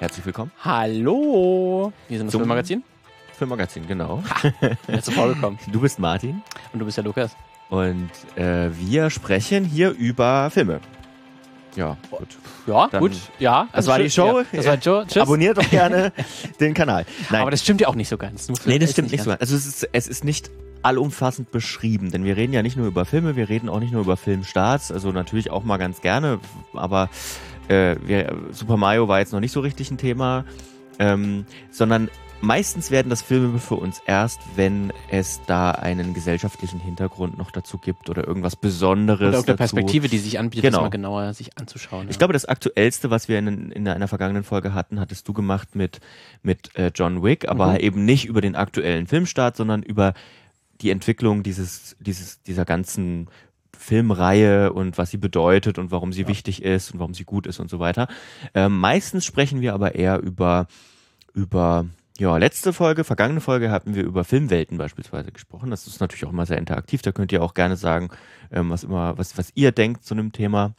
Herzlich willkommen. Hallo. Wir sind das Zum- Filmmagazin. Filmmagazin, genau. Bin zur Frau gekommen. Du bist Martin Und du bist der Lukas. und äh, wir sprechen hier über Filme. Ja, gut. Ja, Dann- gut. Ja. Das war die. Show. Ja, das war die Show. Tschüss. Abonniert doch gerne den Kanal. Nein, Aber das stimmt ja auch nicht so ganz. Musst- nee, das stimmt nicht so. Also es ist, es ist nicht allumfassend beschrieben, denn wir reden ja nicht nur über Filme, wir reden auch nicht nur über Filmstarts, also natürlich auch mal ganz gerne, aber äh, wir, Super Mario war jetzt noch nicht so richtig ein Thema, ähm, sondern meistens werden das Filme für uns erst, wenn es da einen gesellschaftlichen Hintergrund noch dazu gibt oder irgendwas Besonderes Oder dazu. Perspektive, die sich anbietet, Genau. das mal genauer sich anzuschauen. Ich ja. glaube, das aktuellste, was wir in, in einer vergangenen Folge hatten, hattest du gemacht mit, mit äh, John Wick, aber Mhm. eben nicht über den aktuellen Filmstart, sondern über die Entwicklung dieses, dieses, dieser ganzen Filmreihe und was sie bedeutet und warum sie wichtig ist und warum sie gut ist und so weiter. Ähm, meistens sprechen wir aber eher über, über ja, letzte Folge, vergangene Folge hatten wir über Filmwelten beispielsweise gesprochen. Das ist natürlich auch immer sehr interaktiv. Da könnt ihr auch gerne sagen, ähm, was immer, was, was ihr denkt zu einem Thema.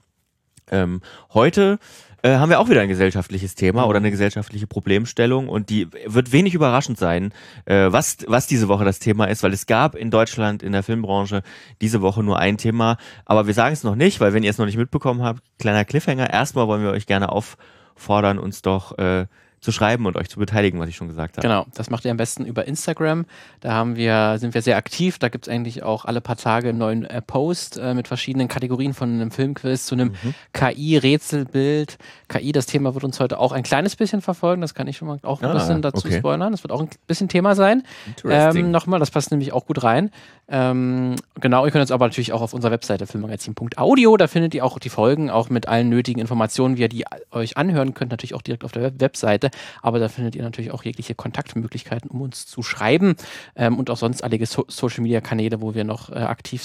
Ähm, heute äh, haben wir auch wieder ein gesellschaftliches Thema oder eine gesellschaftliche Problemstellung und die wird wenig überraschend sein, äh, was, was diese Woche das Thema ist, weil es gab in Deutschland in der Filmbranche diese Woche nur ein Thema, aber wir sagen es noch nicht, weil wenn ihr es noch nicht mitbekommen habt, kleiner Cliffhanger, erstmal wollen wir euch gerne auffordern, uns doch äh, zu schreiben und euch zu beteiligen, was ich schon gesagt habe. Genau, das macht ihr am besten über Instagram. Da haben wir, sind wir sehr aktiv. Da gibt es eigentlich auch alle paar Tage einen neuen äh, Post äh, mit verschiedenen Kategorien von einem Filmquiz zu einem Mhm. KI-Rätselbild. KI, das Thema wird uns heute auch ein kleines bisschen verfolgen. Das kann ich schon mal auch ein Ah, bisschen dazu okay. spoilern. Das wird auch ein bisschen Thema sein. Ähm, Nochmal, das passt nämlich auch gut rein. Ähm, genau, ihr könnt uns aber natürlich auch auf unserer Webseite filmmagazin.audio, da findet ihr auch die Folgen, auch mit allen nötigen Informationen, wie ihr die euch anhören könnt, natürlich auch direkt auf der Web Webseite. Aber da findet ihr natürlich auch jegliche Kontaktmöglichkeiten, um uns zu schreiben ähm, und auch sonst einige so Social Media Kanäle, wo wir noch äh, aktiv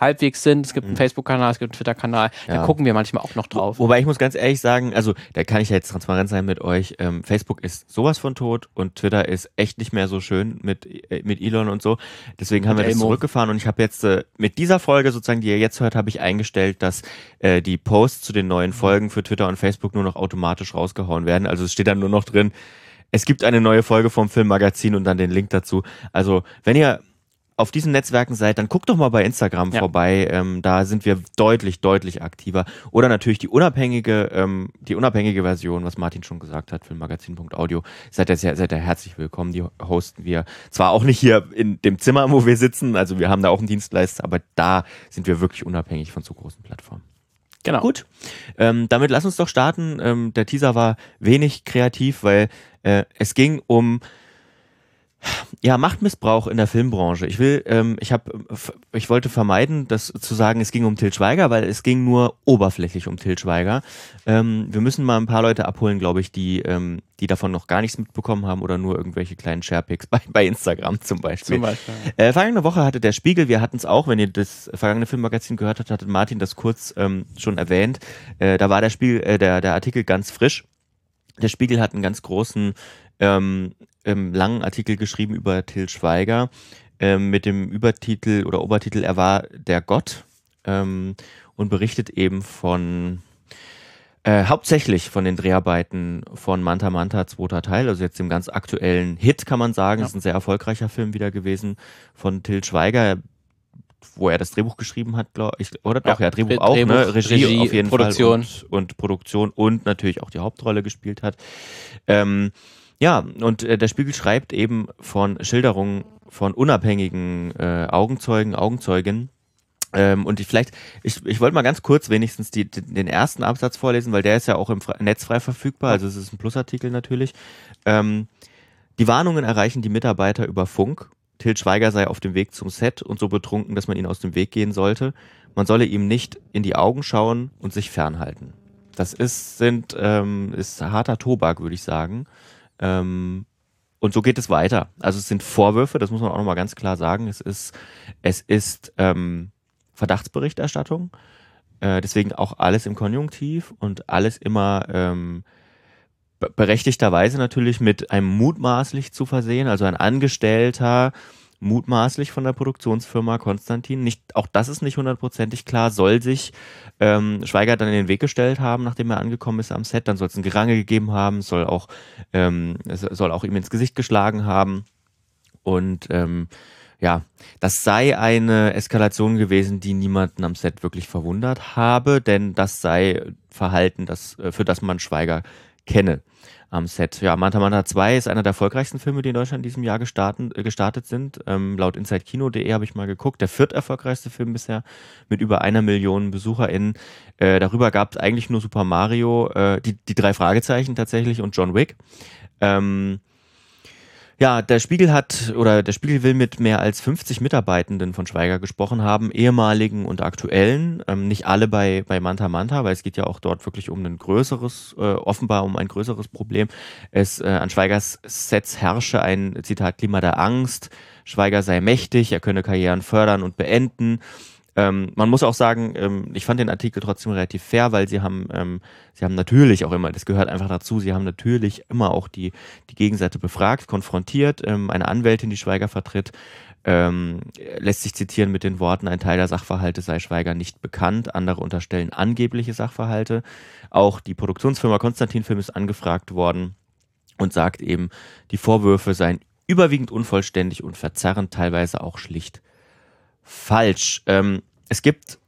halbwegs sind. Es gibt einen Facebook-Kanal, es gibt einen Twitter-Kanal, da Mhm. Ja. gucken wir manchmal auch noch drauf. Wobei ich muss ganz ehrlich sagen, also da kann ich ja jetzt transparent sein mit euch. Ähm, Facebook ist sowas von tot und Twitter ist echt nicht mehr so schön mit, äh, mit Elon und so. Deswegen haben Mit wir das Elmo. Zurückgefahren und ich habe jetzt äh, mit dieser Folge sozusagen, die ihr jetzt hört, habe ich eingestellt, dass äh, die Posts zu den neuen Folgen für Twitter und Facebook nur noch automatisch rausgehauen werden. Also es steht dann nur noch drin, es gibt eine neue Folge vom Filmmagazin und dann den Link dazu. Also wenn ihr auf diesen Netzwerken seid, dann guckt doch mal bei Instagram Ja. vorbei. Ähm, da sind wir deutlich, deutlich aktiver. Oder natürlich die unabhängige, ähm, die unabhängige Version, was Martin schon gesagt hat, filmmagazin.audio. Seid ihr, sehr- seid ihr herzlich willkommen. Die hosten wir zwar auch nicht hier in dem Zimmer, wo wir sitzen, also wir haben da auch einen Dienstleister, aber da sind wir wirklich unabhängig von so großen Plattformen. genau. Gut, ähm, damit lass uns doch starten. Ähm, der Teaser war wenig kreativ, weil äh, es ging um ja, Machtmissbrauch in der Filmbranche. Ich will, ähm, ich habe, ich wollte vermeiden, das zu sagen, es ging um Til Schweiger, weil es ging nur oberflächlich um Til Schweiger. Ähm, wir müssen mal ein paar Leute abholen, glaube ich, die, ähm, die davon noch gar nichts mitbekommen haben oder nur irgendwelche kleinen Sharepics bei, bei Instagram zum Beispiel. Zum Beispiel. Äh, vergangene Woche hatte der Spiegel, wir hatten es auch, wenn ihr das vergangene Filmmagazin gehört habt, hatte Martin das kurz ähm, schon erwähnt. Äh, da war der Spiegel, äh, der, der Artikel ganz frisch. Der Spiegel hat einen ganz großen, ähm, ähm, langen Artikel geschrieben über Till Schweiger ähm, mit dem Übertitel oder Obertitel Er war der Gott ähm, und berichtet eben von äh, hauptsächlich von den Dreharbeiten von Manta Manta, zweiter Teil, also jetzt dem ganz aktuellen Hit, kann man sagen. Ja. Ist ein sehr erfolgreicher Film wieder gewesen von Till Schweiger, wo er das Drehbuch geschrieben hat, glaube ich. Oder doch, Ja, ja, Drehbuch Dreh- auch, ne? Drehbuch, Regie, Regie, auf jeden Produktion. Fall und, und Produktion und natürlich auch die Hauptrolle gespielt hat. Ähm, ja, und äh, der Spiegel schreibt eben von Schilderungen von unabhängigen äh, Augenzeugen, Augenzeuginnen. Ähm, und ich vielleicht, ich, ich wollte mal ganz kurz wenigstens die, den ersten Absatz vorlesen, weil der ist ja auch im Fre- Netz frei verfügbar, also es ist ein Plusartikel natürlich. Ähm, die Warnungen erreichen die Mitarbeiter über Funk. Til Schweiger sei auf dem Weg zum Set und so betrunken, dass man ihn aus dem Weg gehen sollte. Man solle ihm nicht in die Augen schauen und sich fernhalten. Das ist, sind, ähm, ist harter Tobak, würde ich sagen. Ähm, und so geht es weiter. Also es sind Vorwürfe, das muss man auch nochmal ganz klar sagen. Es ist, es ist ähm, Verdachtsberichterstattung. Äh, deswegen auch alles im Konjunktiv und alles immer ähm, be- berechtigterweise natürlich mit einem mutmaßlich zu versehen. Also ein Angestellter mutmaßlich von der Produktionsfirma Konstantin. Nicht, auch das ist nicht hundertprozentig klar. Soll sich ähm, Schweiger dann in den Weg gestellt haben, nachdem er angekommen ist am Set. Dann soll es ein Gerange gegeben haben, soll auch, ähm, soll auch ihm ins Gesicht geschlagen haben. Und ähm, ja, das sei eine Eskalation gewesen, die niemanden am Set wirklich verwundert habe, denn das sei Verhalten, das, äh, für das man Schweiger kenne am Set. Ja, Manta Manta 2 ist einer der erfolgreichsten Filme, die in Deutschland in diesem Jahr gestartet, äh, gestartet sind. Ähm, laut InsideKino.de habe ich mal geguckt. Der vierterfolgreichste Film bisher mit über einer Million BesucherInnen. Äh, darüber gab es eigentlich nur Super Mario, äh, die, die drei Fragezeichen tatsächlich und John Wick. Ähm, ja, der Spiegel hat oder der Spiegel will mit mehr als 50 Mitarbeitenden von Schweiger gesprochen haben, ehemaligen und aktuellen. Ähm, nicht alle bei, bei Manta Manta, weil es geht ja auch dort wirklich um ein größeres, äh, offenbar um ein größeres Problem. Es äh, an Schweigers Sets herrsche ein Zitat Klima der Angst. Schweiger sei mächtig, er könne Karrieren fördern und beenden. Ähm, man muss auch sagen, ähm, ich fand den Artikel trotzdem relativ fair, weil sie haben, ähm, sie haben natürlich auch immer, das gehört einfach dazu, sie haben natürlich immer auch die, die Gegenseite befragt, konfrontiert. Ähm, eine Anwältin, die Schweiger vertritt, ähm, lässt sich zitieren mit den Worten, ein Teil der Sachverhalte sei Schweiger nicht bekannt, andere unterstellen angebliche Sachverhalte. Auch die Produktionsfirma Konstantin Film ist angefragt worden und sagt eben, die Vorwürfe seien überwiegend unvollständig und verzerrend, teilweise auch schlicht falsch. Ähm, es gibt,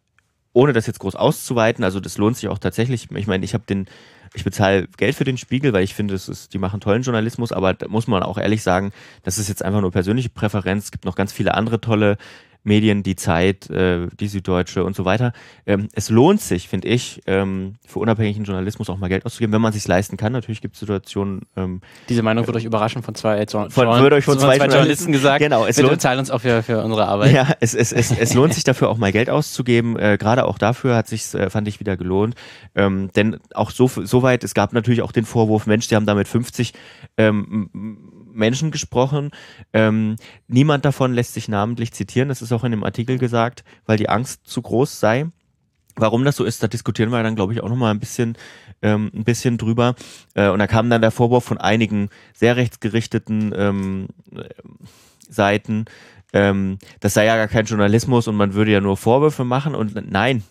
ohne das jetzt groß auszuweiten, also das lohnt sich auch tatsächlich, ich meine, ich habe den, ich bezahle Geld für den Spiegel, weil ich finde, es ist, die machen tollen Journalismus, aber da muss man auch ehrlich sagen, das ist jetzt einfach nur persönliche Präferenz. Es gibt noch ganz viele andere tolle Medien, die Zeit, äh, die Süddeutsche und so weiter. Ähm, es lohnt sich, finde ich, ähm, für unabhängigen Journalismus auch mal Geld auszugeben, wenn man sich leisten kann. Natürlich gibt es Situationen. Ähm, Diese Meinung wird euch überraschen von zwei, äh, von, wird euch von zwei, zwei Journalisten gesagt. Genau, es Bitte bezahlen uns auch für, für unsere Arbeit. Ja, es, es, es, es lohnt sich dafür auch mal Geld auszugeben. Äh, Gerade auch dafür hat sich äh, fand ich wieder gelohnt. Ähm, denn auch so, so weit, es gab natürlich auch den Vorwurf, Mensch, die haben damit 50 ähm, Menschen gesprochen. Ähm, niemand davon lässt sich namentlich zitieren. Das ist auch in dem Artikel gesagt, weil die Angst zu groß sei. Warum das so ist, da diskutieren wir dann, glaube ich, auch nochmal ein bisschen, ähm, ein bisschen drüber. Äh, und da kam dann der Vorwurf von einigen sehr rechtsgerichteten ähm, Seiten, ähm, das sei ja gar kein Journalismus und man würde ja nur Vorwürfe machen. Und nein,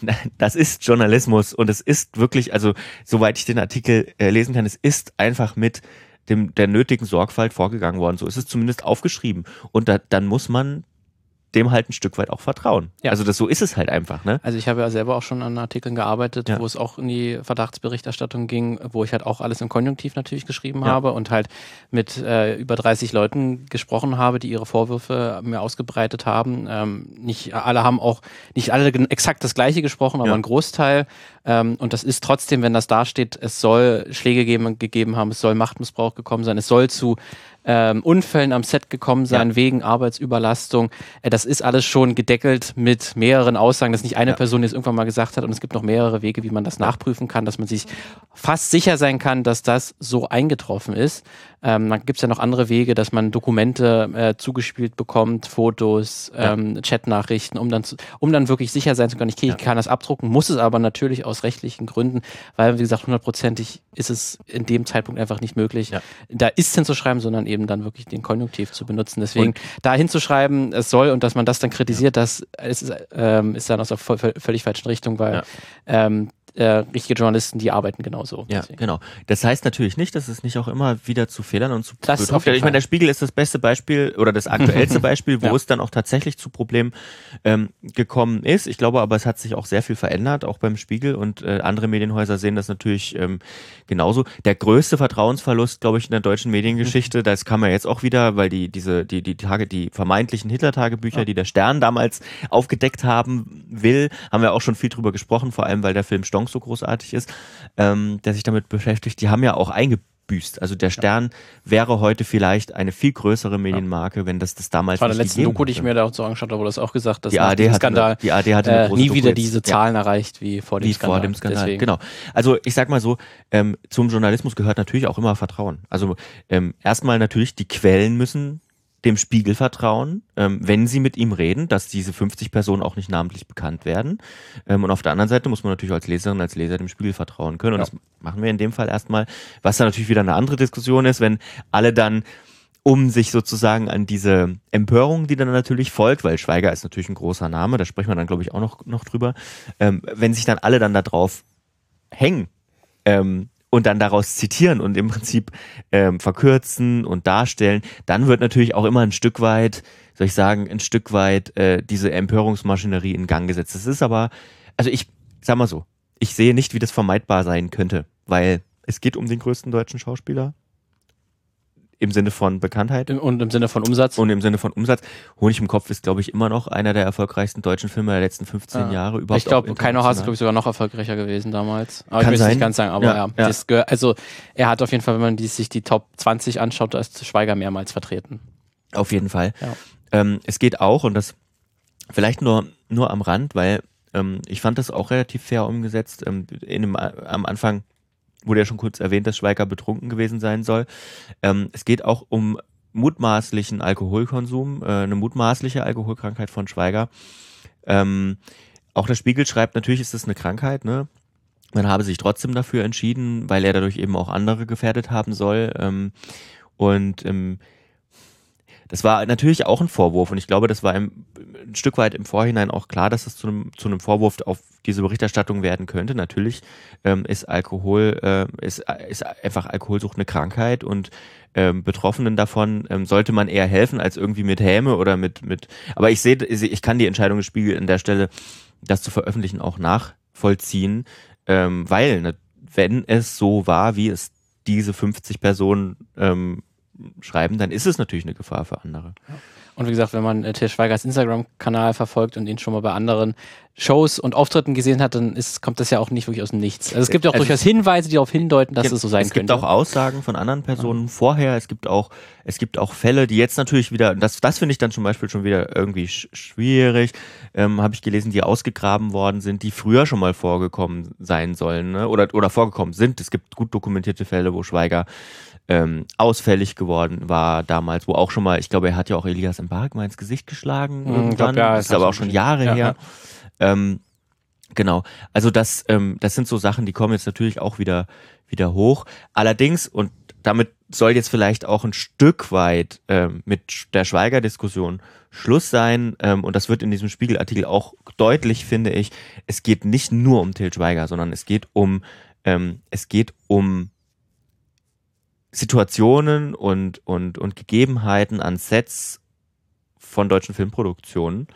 das ist Journalismus und es ist wirklich, also soweit ich den Artikel äh, lesen kann, es ist einfach mit dem, der nötigen Sorgfalt vorgegangen worden. So ist es zumindest aufgeschrieben. Und da, dann muss man dem halt ein Stück weit auch vertrauen. Ja. Also das so ist es halt einfach, ne? Also ich habe ja selber auch schon an Artikeln gearbeitet, ja. wo es auch in die Verdachtsberichterstattung ging, wo ich halt auch alles im Konjunktiv natürlich geschrieben ja. habe und halt mit äh, über 30 Leuten gesprochen habe, die ihre Vorwürfe mir ausgebreitet haben. Ähm, nicht alle haben auch, nicht alle exakt das gleiche gesprochen, aber ein Großteil. Ähm, und das ist trotzdem, wenn das dasteht, es soll Schläge geben, gegeben haben, es soll Machtmissbrauch gekommen sein, es soll zu ähm, Unfällen am Set gekommen sein, ja. wegen Arbeitsüberlastung. Äh, das ist alles schon gedeckelt mit mehreren Aussagen, dass nicht eine ja. Person das irgendwann mal gesagt hat und es gibt noch mehrere Wege, wie man das nachprüfen kann, dass man sich fast sicher sein kann, dass das so eingetroffen ist. Ähm, dann gibt es ja noch andere Wege, dass man Dokumente äh, zugespielt bekommt, Fotos, ähm, ja. Chatnachrichten, um dann, zu, um dann wirklich sicher sein zu können, okay, ich kann das abdrucken, muss es aber natürlich aus rechtlichen Gründen, weil, wie gesagt, hundertprozentig ist es in dem Zeitpunkt einfach nicht möglich, ja. da ist hinzuschreiben, sondern eben dann wirklich den Konjunktiv zu benutzen. Deswegen und da hinzuschreiben, es soll und dass man das dann kritisiert, das ist, ähm, ist dann aus der völlig falschen Richtung, weil ähm, äh, richtige Journalisten, die arbeiten genauso. Ja, deswegen. genau. Das heißt natürlich nicht, dass es nicht auch immer wieder zu Fehlern und zu das ist Ich meine, der Spiegel ist das beste Beispiel oder das aktuellste Beispiel, wo ja. es dann auch tatsächlich zu Problemen ähm, gekommen ist. Ich glaube aber, es hat sich auch sehr viel verändert, auch beim Spiegel und äh, andere Medienhäuser sehen das natürlich ähm, genauso. Der größte Vertrauensverlust, glaube ich, in der deutschen Mediengeschichte, das kam ja jetzt auch wieder, weil die diese die die Tage, die vermeintlichen Hitler-Tagebücher, ja. die der Stern damals aufgedeckt haben will, haben wir auch schon viel drüber gesprochen, vor allem weil der Film Stonk so großartig ist, ähm, der sich damit beschäftigt, die haben ja auch eingebüßt. Also der Stern ja. wäre heute vielleicht eine viel größere Medienmarke, wenn das das damals das war der letzte Doku, die ich mir dazu angeschaut habe, wo das auch gesagt, dass die ARD Skandal die ARD hatte äh, nie wieder diese Zahlen ja. erreicht wie vor dem wie Skandal. Vor dem Skandal. Deswegen. Genau. Also ich sag mal so, ähm, zum Journalismus gehört natürlich auch immer Vertrauen. Also ähm, erstmal natürlich die Quellen müssen dem Spiegel vertrauen, ähm, wenn sie mit ihm reden, dass diese 50 Personen auch nicht namentlich bekannt werden. Ähm, und auf der anderen Seite muss man natürlich als Leserin, als Leser dem Spiegel vertrauen können. Und ja. das machen wir in dem Fall erstmal, was dann natürlich wieder eine andere Diskussion ist, wenn alle dann um sich sozusagen an diese Empörung, die dann natürlich folgt, weil Schweiger ist natürlich ein großer Name, da sprechen wir dann, glaube ich, auch noch, noch drüber, ähm, wenn sich dann alle dann da drauf hängen ähm, und dann daraus zitieren und im Prinzip ähm, verkürzen und darstellen, dann wird natürlich auch immer ein Stück weit, soll ich sagen, ein Stück weit äh, diese Empörungsmaschinerie in Gang gesetzt. Das ist aber, also ich sag mal so, ich sehe nicht, wie das vermeidbar sein könnte, weil es geht um den größten deutschen Schauspieler. Im Sinne von Bekanntheit. Und im Sinne von Umsatz. Und im Sinne von Umsatz. Honig im Kopf ist, glaube ich, immer noch einer der erfolgreichsten deutschen Filme der letzten 15 ja. Jahre. Überhaupt ich glaube, Keiner Haus ist, glaube ich, sogar noch erfolgreicher gewesen damals. Aber Kann ich will es nicht ganz sagen, aber ja. ja. ja. also, er hat auf jeden Fall, wenn man die, sich die Top 20 anschaut, da ist Schweiger mehrmals vertreten. Auf jeden Fall. Ja. Ähm, es geht auch, und das vielleicht nur, nur am Rand, weil ähm, ich fand das auch relativ fair umgesetzt. Ähm, in dem, am Anfang wurde ja schon kurz erwähnt, dass Schweiger betrunken gewesen sein soll. Ähm, es geht auch um mutmaßlichen Alkoholkonsum, äh, eine mutmaßliche Alkoholkrankheit von Schweiger. Ähm, auch der Spiegel schreibt, natürlich ist das eine Krankheit, ne? Man habe sich trotzdem dafür entschieden, weil er dadurch eben auch andere gefährdet haben soll. Ähm, und ähm, das war natürlich auch ein Vorwurf und ich glaube, das war im, ein Stück weit im Vorhinein auch klar, dass es zu einem, zu einem Vorwurf auf diese Berichterstattung werden könnte. Natürlich ähm, ist Alkohol, äh, ist, ist einfach Alkoholsucht eine Krankheit und ähm, Betroffenen davon ähm, sollte man eher helfen als irgendwie mit Häme oder mit, mit, aber ich sehe, ich kann die Entscheidung des Spiegel an der Stelle, das zu veröffentlichen, auch nachvollziehen, ähm, weil, ne, wenn es so war, wie es diese 50 Personen ähm, schreiben, dann ist es natürlich eine Gefahr für andere. Und wie gesagt, wenn man äh, Til Schweigers Instagram-Kanal verfolgt und ihn schon mal bei anderen Shows und Auftritten gesehen hat, dann ist, kommt das ja auch nicht wirklich aus dem Nichts. Also es gibt ja auch also durchaus Hinweise, die darauf hindeuten, dass es so sein könnte. Es gibt auch Aussagen von anderen Personen ja. vorher. Es gibt auch, es gibt auch Fälle, die jetzt natürlich wieder, das, das finde ich dann zum Beispiel schon wieder irgendwie sch schwierig, ähm, habe ich gelesen, die ausgegraben worden sind, die früher schon mal vorgekommen sein sollen, ne? oder, oder vorgekommen sind. Es gibt gut dokumentierte Fälle, wo Schweiger ähm, ausfällig geworden war damals, wo auch schon mal, ich glaube, er hat ja auch Elias Embark mal ins Gesicht geschlagen. Mhm, irgendwann. Glaub, ja, das ist aber auch schon Jahre ja, her. Ja. Ähm, genau. Also das, ähm, das sind so Sachen, die kommen jetzt natürlich auch wieder, wieder hoch. Allerdings, und damit soll jetzt vielleicht auch ein Stück weit ähm, mit der Schweiger-Diskussion Schluss sein. Ähm, und das wird in diesem Spiegelartikel auch deutlich, finde ich. Es geht nicht nur um Til Schweiger, sondern es geht um, ähm, es geht um Situationen und, und, und Gegebenheiten an Sets von deutschen Filmproduktionen,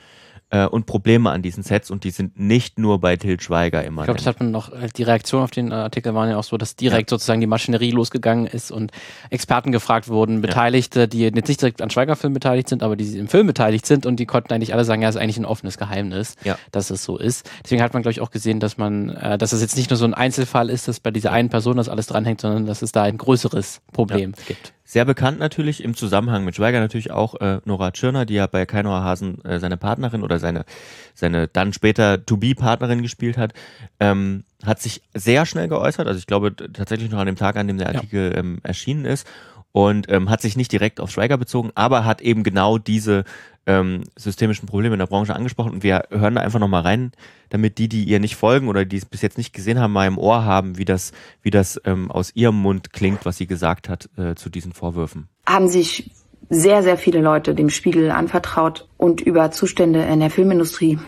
äh, und Probleme an diesen Sets und die sind nicht nur bei Til Schweiger immer. Ich glaube, das hat man noch, äh, die Reaktion auf den Artikel waren ja auch so, dass direkt ja. sozusagen die Maschinerie losgegangen ist und Experten gefragt wurden, Beteiligte, die jetzt nicht direkt an Schweigerfilmen beteiligt sind, aber die im Film beteiligt sind und die konnten eigentlich alle sagen, ja, es ist eigentlich ein offenes Geheimnis, ja. dass es so ist. Deswegen hat man, glaube ich, auch gesehen, dass man, äh, dass es jetzt nicht nur so ein Einzelfall ist, dass bei dieser einen Person das alles dranhängt, sondern dass es da ein größeres Problem ja. gibt. Sehr bekannt natürlich im Zusammenhang mit Schweiger natürlich auch äh, Nora Tschirner, die ja bei Kainoa Hasen äh, seine Partnerin oder seine, seine dann später To-Be-Partnerin gespielt hat, ähm, hat sich sehr schnell geäußert. Also ich glaube tatsächlich noch an dem Tag, an dem der Artikel ja. ähm, erschienen ist und ähm, hat sich nicht direkt auf Schweiger bezogen, aber hat eben genau diese ähm, systemischen Probleme in der Branche angesprochen. Und wir hören da einfach nochmal rein, damit die, die ihr nicht folgen oder die es bis jetzt nicht gesehen haben, mal im Ohr haben, wie das, wie das ähm, aus ihrem Mund klingt, was sie gesagt hat äh, zu diesen Vorwürfen. Haben sich sehr, sehr viele Leute dem Spiegel anvertraut und über Zustände in der Filmindustrie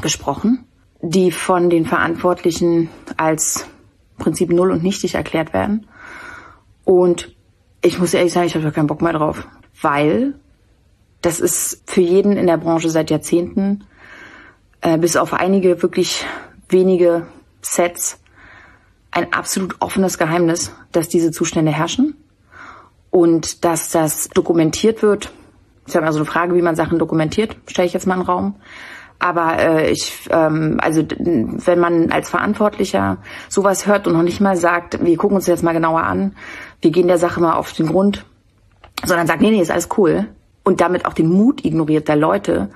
gesprochen, die von den Verantwortlichen als Prinzip null und nichtig erklärt werden. Und ich muss ehrlich sagen, ich habe da keinen Bock mehr drauf, weil das ist für jeden in der Branche seit Jahrzehnten, äh, bis auf einige wirklich wenige Sets, ein absolut offenes Geheimnis, dass diese Zustände herrschen und dass das dokumentiert wird. Ich habe also eine Frage, wie man Sachen dokumentiert, stelle ich jetzt mal in den Raum. Aber äh, ich, ähm, also wenn man als Verantwortlicher sowas hört und noch nicht mal sagt, wir gucken uns das jetzt mal genauer an, wir gehen der Sache mal auf den Grund, sondern sagt, nee, nee, ist alles cool, und damit auch den Mut ignoriert der Leute,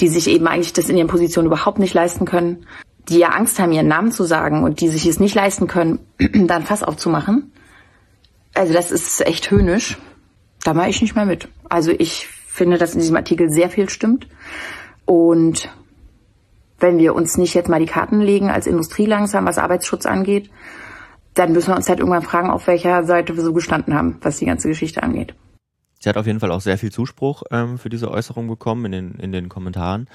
die sich eben eigentlich das in ihren Positionen überhaupt nicht leisten können, die ja Angst haben, ihren Namen zu sagen und die sich es nicht leisten können, dann Fass aufzumachen. Also das ist echt höhnisch. Da mache ich nicht mehr mit. Also ich finde, dass in diesem Artikel sehr viel stimmt. Und wenn wir uns nicht jetzt mal die Karten legen als Industrie langsam, was Arbeitsschutz angeht, dann müssen wir uns halt irgendwann fragen, auf welcher Seite wir so gestanden haben, was die ganze Geschichte angeht. Sie hat auf jeden Fall auch sehr viel Zuspruch ähm, für diese Äußerung bekommen in den, in den Kommentaren.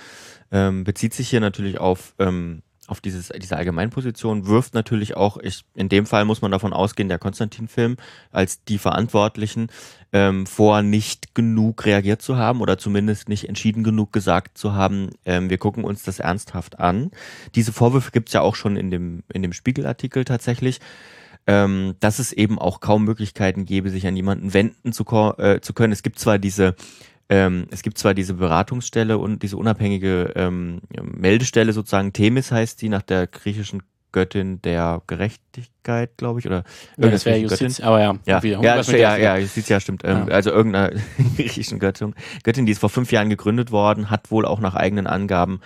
Ähm, bezieht sich hier natürlich auf, ähm, auf dieses, diese Allgemeinposition, wirft natürlich auch, ich, in dem Fall muss man davon ausgehen, der Konstantin-Film als die Verantwortlichen ähm, vor, nicht genug reagiert zu haben oder zumindest nicht entschieden genug gesagt zu haben, ähm, wir gucken uns das ernsthaft an. Diese Vorwürfe gibt es ja auch schon in dem, in dem Spiegelartikel tatsächlich ähm, dass es eben auch kaum Möglichkeiten gäbe, sich an jemanden wenden zu, äh, zu können. Es gibt zwar diese ähm, es gibt zwar diese Beratungsstelle und diese unabhängige ähm, Meldestelle sozusagen, Themis heißt die, nach der griechischen Göttin der Gerechtigkeit, glaube ich, oder ja, das wäre Justiz, aber ja, ja, ja, ja, ja, Justiz, ja, stimmt. Ähm, ja. Also irgendeiner griechischen Göttin, Göttin, die ist vor fünf Jahren gegründet worden, hat wohl auch nach eigenen Angaben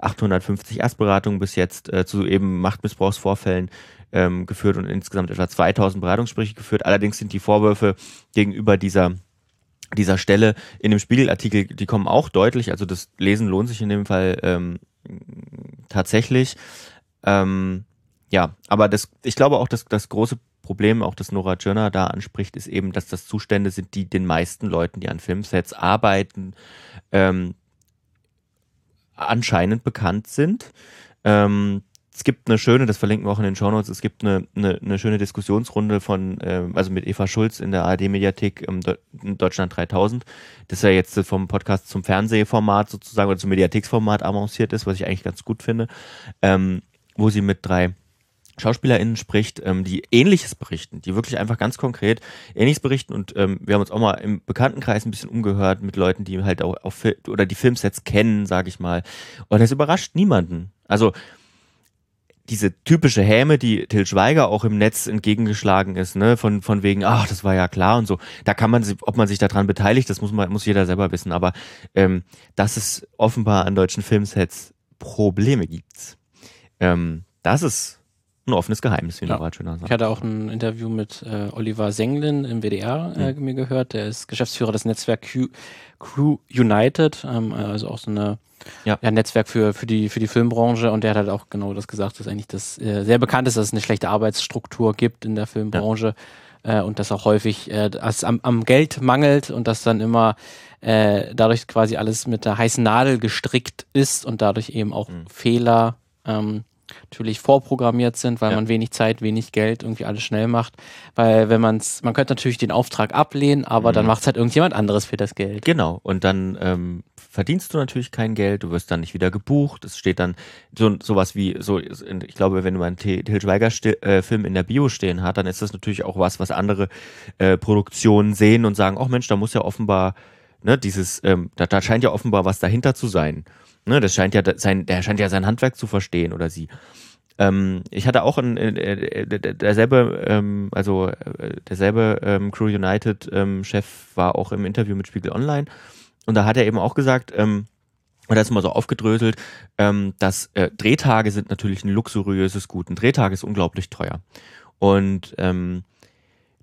850 Erstberatungen bis jetzt äh, zu eben Machtmissbrauchsvorfällen ähm, geführt und insgesamt etwa 2000 Beratungsgespräche geführt. Allerdings sind die Vorwürfe gegenüber dieser dieser Stelle in dem Spiegelartikel, die kommen auch deutlich, also das Lesen lohnt sich in dem Fall ähm, tatsächlich. Ähm, ja, aber das, ich glaube auch, dass das große Problem, auch das Nora Tschirner da anspricht, ist eben, dass das Zustände sind, die den meisten Leuten, die an Filmsets arbeiten, ähm, anscheinend bekannt sind. Ähm, es gibt eine schöne, das verlinken wir auch in den Shownotes, es gibt eine, eine, eine schöne Diskussionsrunde von, äh, also mit Eva Schulz in der ARD-Mediathek ähm, Deutschland 3000. Das ja jetzt vom Podcast zum Fernsehformat sozusagen oder zum Mediatheksformat avanciert ist, was ich eigentlich ganz gut finde, ähm, wo sie mit drei SchauspielerInnen spricht, ähm, die Ähnliches berichten, die wirklich einfach ganz konkret Ähnliches berichten und ähm, wir haben uns auch mal im Bekanntenkreis ein bisschen umgehört mit Leuten, die halt auch auf oder die Filmsets kennen, sage ich mal. Und das überrascht niemanden. Also diese typische Häme, die Till Schweiger auch im Netz entgegengeschlagen ist, ne, von, von wegen, ach, das war ja klar und so. Da kann man, ob man sich daran beteiligt, das muss man, muss jeder selber wissen. Aber ähm, dass es offenbar an deutschen Filmsets Probleme gibt, ähm, das ist ein offenes Geheimnis, wie ja. Norbert schöner sagt. Ich hatte auch ein Interview mit äh, Oliver Senglin im WDR äh, mhm. mir gehört. Der ist Geschäftsführer des Netzwerks Q, Crew United, ähm, also auch so eine ja. ja. Netzwerk für, für, die, für die Filmbranche und der hat halt auch genau das gesagt, dass eigentlich das äh, sehr bekannt ist, dass es eine schlechte Arbeitsstruktur gibt in der Filmbranche ja. äh, und dass auch häufig äh, es am, am Geld mangelt und dass dann immer äh, dadurch quasi alles mit der heißen Nadel gestrickt ist und dadurch eben auch mhm. Fehler ähm, natürlich vorprogrammiert sind, weil ja. man wenig Zeit, wenig Geld irgendwie alles schnell macht. Weil wenn man es, man könnte natürlich den Auftrag ablehnen, aber mhm. dann macht es halt irgendjemand anderes für das Geld. Genau. Und dann ähm, verdienst du natürlich kein Geld, du wirst dann nicht wieder gebucht. Es steht dann so sowas wie so. Ich glaube, wenn du einen Til Schweiger äh, Film in der Bio stehen hat, dann ist das natürlich auch was, was andere äh, Produktionen sehen und sagen, ach Mensch, da muss ja offenbar ne, dieses, ähm, da, da scheint ja offenbar was dahinter zu sein. Ne, das scheint ja sein, der scheint ja sein Handwerk zu verstehen oder sie. Ähm, ich hatte auch ein, äh, äh derselbe, ähm, also äh, derselbe ähm, Crew United ähm, Chef war auch im Interview mit Spiegel Online und da hat er eben auch gesagt, ähm, und da ist mal so aufgedröselt, ähm, dass äh, Drehtage sind natürlich ein luxuriöses Gut. Ein Drehtag ist unglaublich teuer. Und ähm,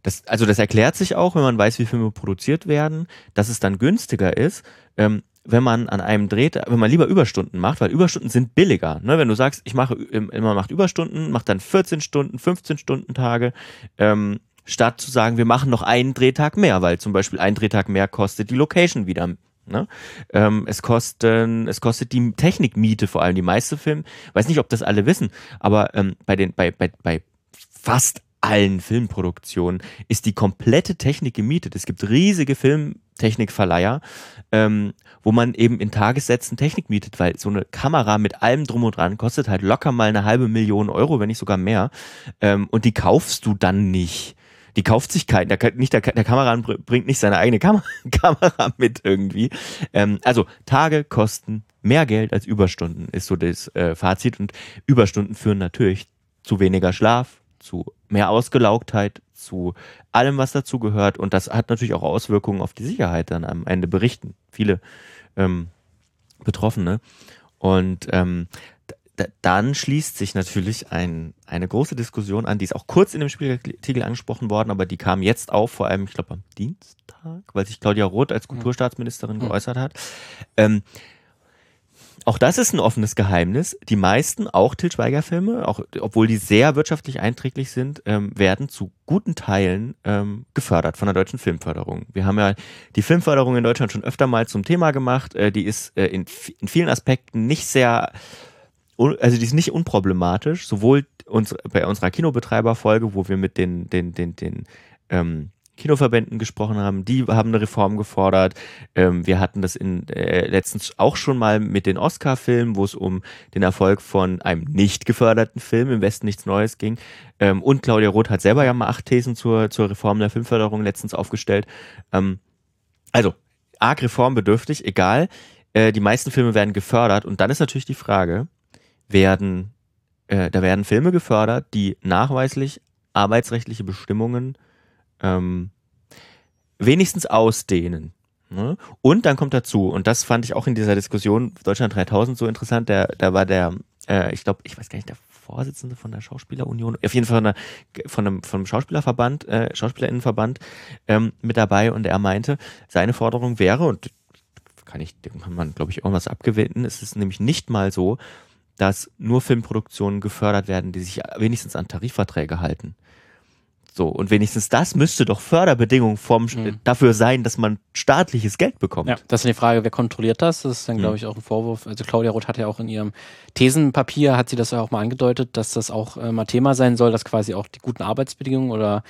das, also das erklärt sich auch, wenn man weiß, wie Filme produziert werden, dass es dann günstiger ist, ähm, wenn man an einem Dreh, wenn man lieber Überstunden macht, weil Überstunden sind billiger. Ne? Wenn du sagst, ich mache, man macht Überstunden, macht dann 14 Stunden, 15 Stunden Tage, ähm, statt zu sagen, wir machen noch einen Drehtag mehr, weil zum Beispiel ein Drehtag mehr kostet die Location wieder. Ne? Ähm, es, kosten, es kostet die Technikmiete vor allem, die meiste Film. Weiß nicht, ob das alle wissen, aber ähm, bei, den, bei, bei, bei fast allen Filmproduktionen ist die komplette Technik gemietet. Es gibt riesige Filmtechnikverleiher, ähm, wo man eben in Tagessätzen Technik mietet, weil so eine Kamera mit allem drum und dran kostet halt locker mal eine halbe Million Euro, wenn nicht sogar mehr. Ähm, und die kaufst du dann nicht. Die kauft sich kein, der, nicht der, der Kameramann bringt nicht seine eigene Kam Kamera mit irgendwie. Ähm, also Tage kosten mehr Geld als Überstunden, ist so das äh, Fazit. Und Überstunden führen natürlich zu weniger Schlaf, zu mehr Ausgelaugtheit, zu allem, was dazu gehört. Und das hat natürlich auch Auswirkungen auf die Sicherheit dann am Ende berichten. Viele ähm, Betroffene. Und ähm, dann schließt sich natürlich ein, eine große Diskussion an, die ist auch kurz in dem Spiegelartikel angesprochen worden, aber die kam jetzt auf, vor allem, ich glaube, am Dienstag, weil sich Claudia Roth als Kulturstaatsministerin mhm. geäußert hat. Ähm, auch das ist ein offenes Geheimnis. Die meisten, auch Til Schweiger-Filme, auch, obwohl die sehr wirtschaftlich einträglich sind, ähm, werden zu guten Teilen ähm, gefördert von der deutschen Filmförderung. Wir haben ja die Filmförderung in Deutschland schon öfter mal zum Thema gemacht. Äh, die ist äh, in, in vielen Aspekten nicht sehr, also die ist nicht unproblematisch, sowohl uns, bei unserer Kinobetreiberfolge, wo wir mit den, den, den, den ähm, Kinoverbänden gesprochen haben, die haben eine Reform gefordert. Ähm, wir hatten das in, äh, letztens auch schon mal mit den Oscar-Filmen, wo es um den Erfolg von einem nicht geförderten Film im Westen nichts Neues ging. Ähm, und Claudia Roth hat selber ja mal acht Thesen zur, zur Reform der Filmförderung letztens aufgestellt. Ähm, also, arg reformbedürftig, egal. Äh, die meisten Filme werden gefördert und dann ist natürlich die Frage, werden, äh, da werden Filme gefördert, die nachweislich arbeitsrechtliche Bestimmungen ähm, wenigstens ausdehnen. Ne? Und dann kommt dazu, und das fand ich auch in dieser Diskussion Deutschland 3000 so interessant, der, da war der, äh, ich glaube, ich weiß gar nicht, der Vorsitzende von der Schauspielerunion, auf jeden Fall von, der, von einem, von einem Schauspielerverband, äh, Schauspielerinnenverband ähm, mit dabei und er meinte, seine Forderung wäre, und kann ich, kann man, glaube ich, irgendwas abgewinnen, es ist nämlich nicht mal so, dass nur Filmproduktionen gefördert werden, die sich wenigstens an Tarifverträge halten. So, und wenigstens das müsste doch Förderbedingung vom, mhm. dafür sein, dass man staatliches Geld bekommt. Ja, das ist die Frage, wer kontrolliert das? Das ist dann, glaube mhm. ich, auch ein Vorwurf. Also Claudia Roth hat ja auch in ihrem Thesenpapier, hat sie das ja auch mal angedeutet, dass das auch äh, mal Thema sein soll, dass quasi auch die guten Arbeitsbedingungen oder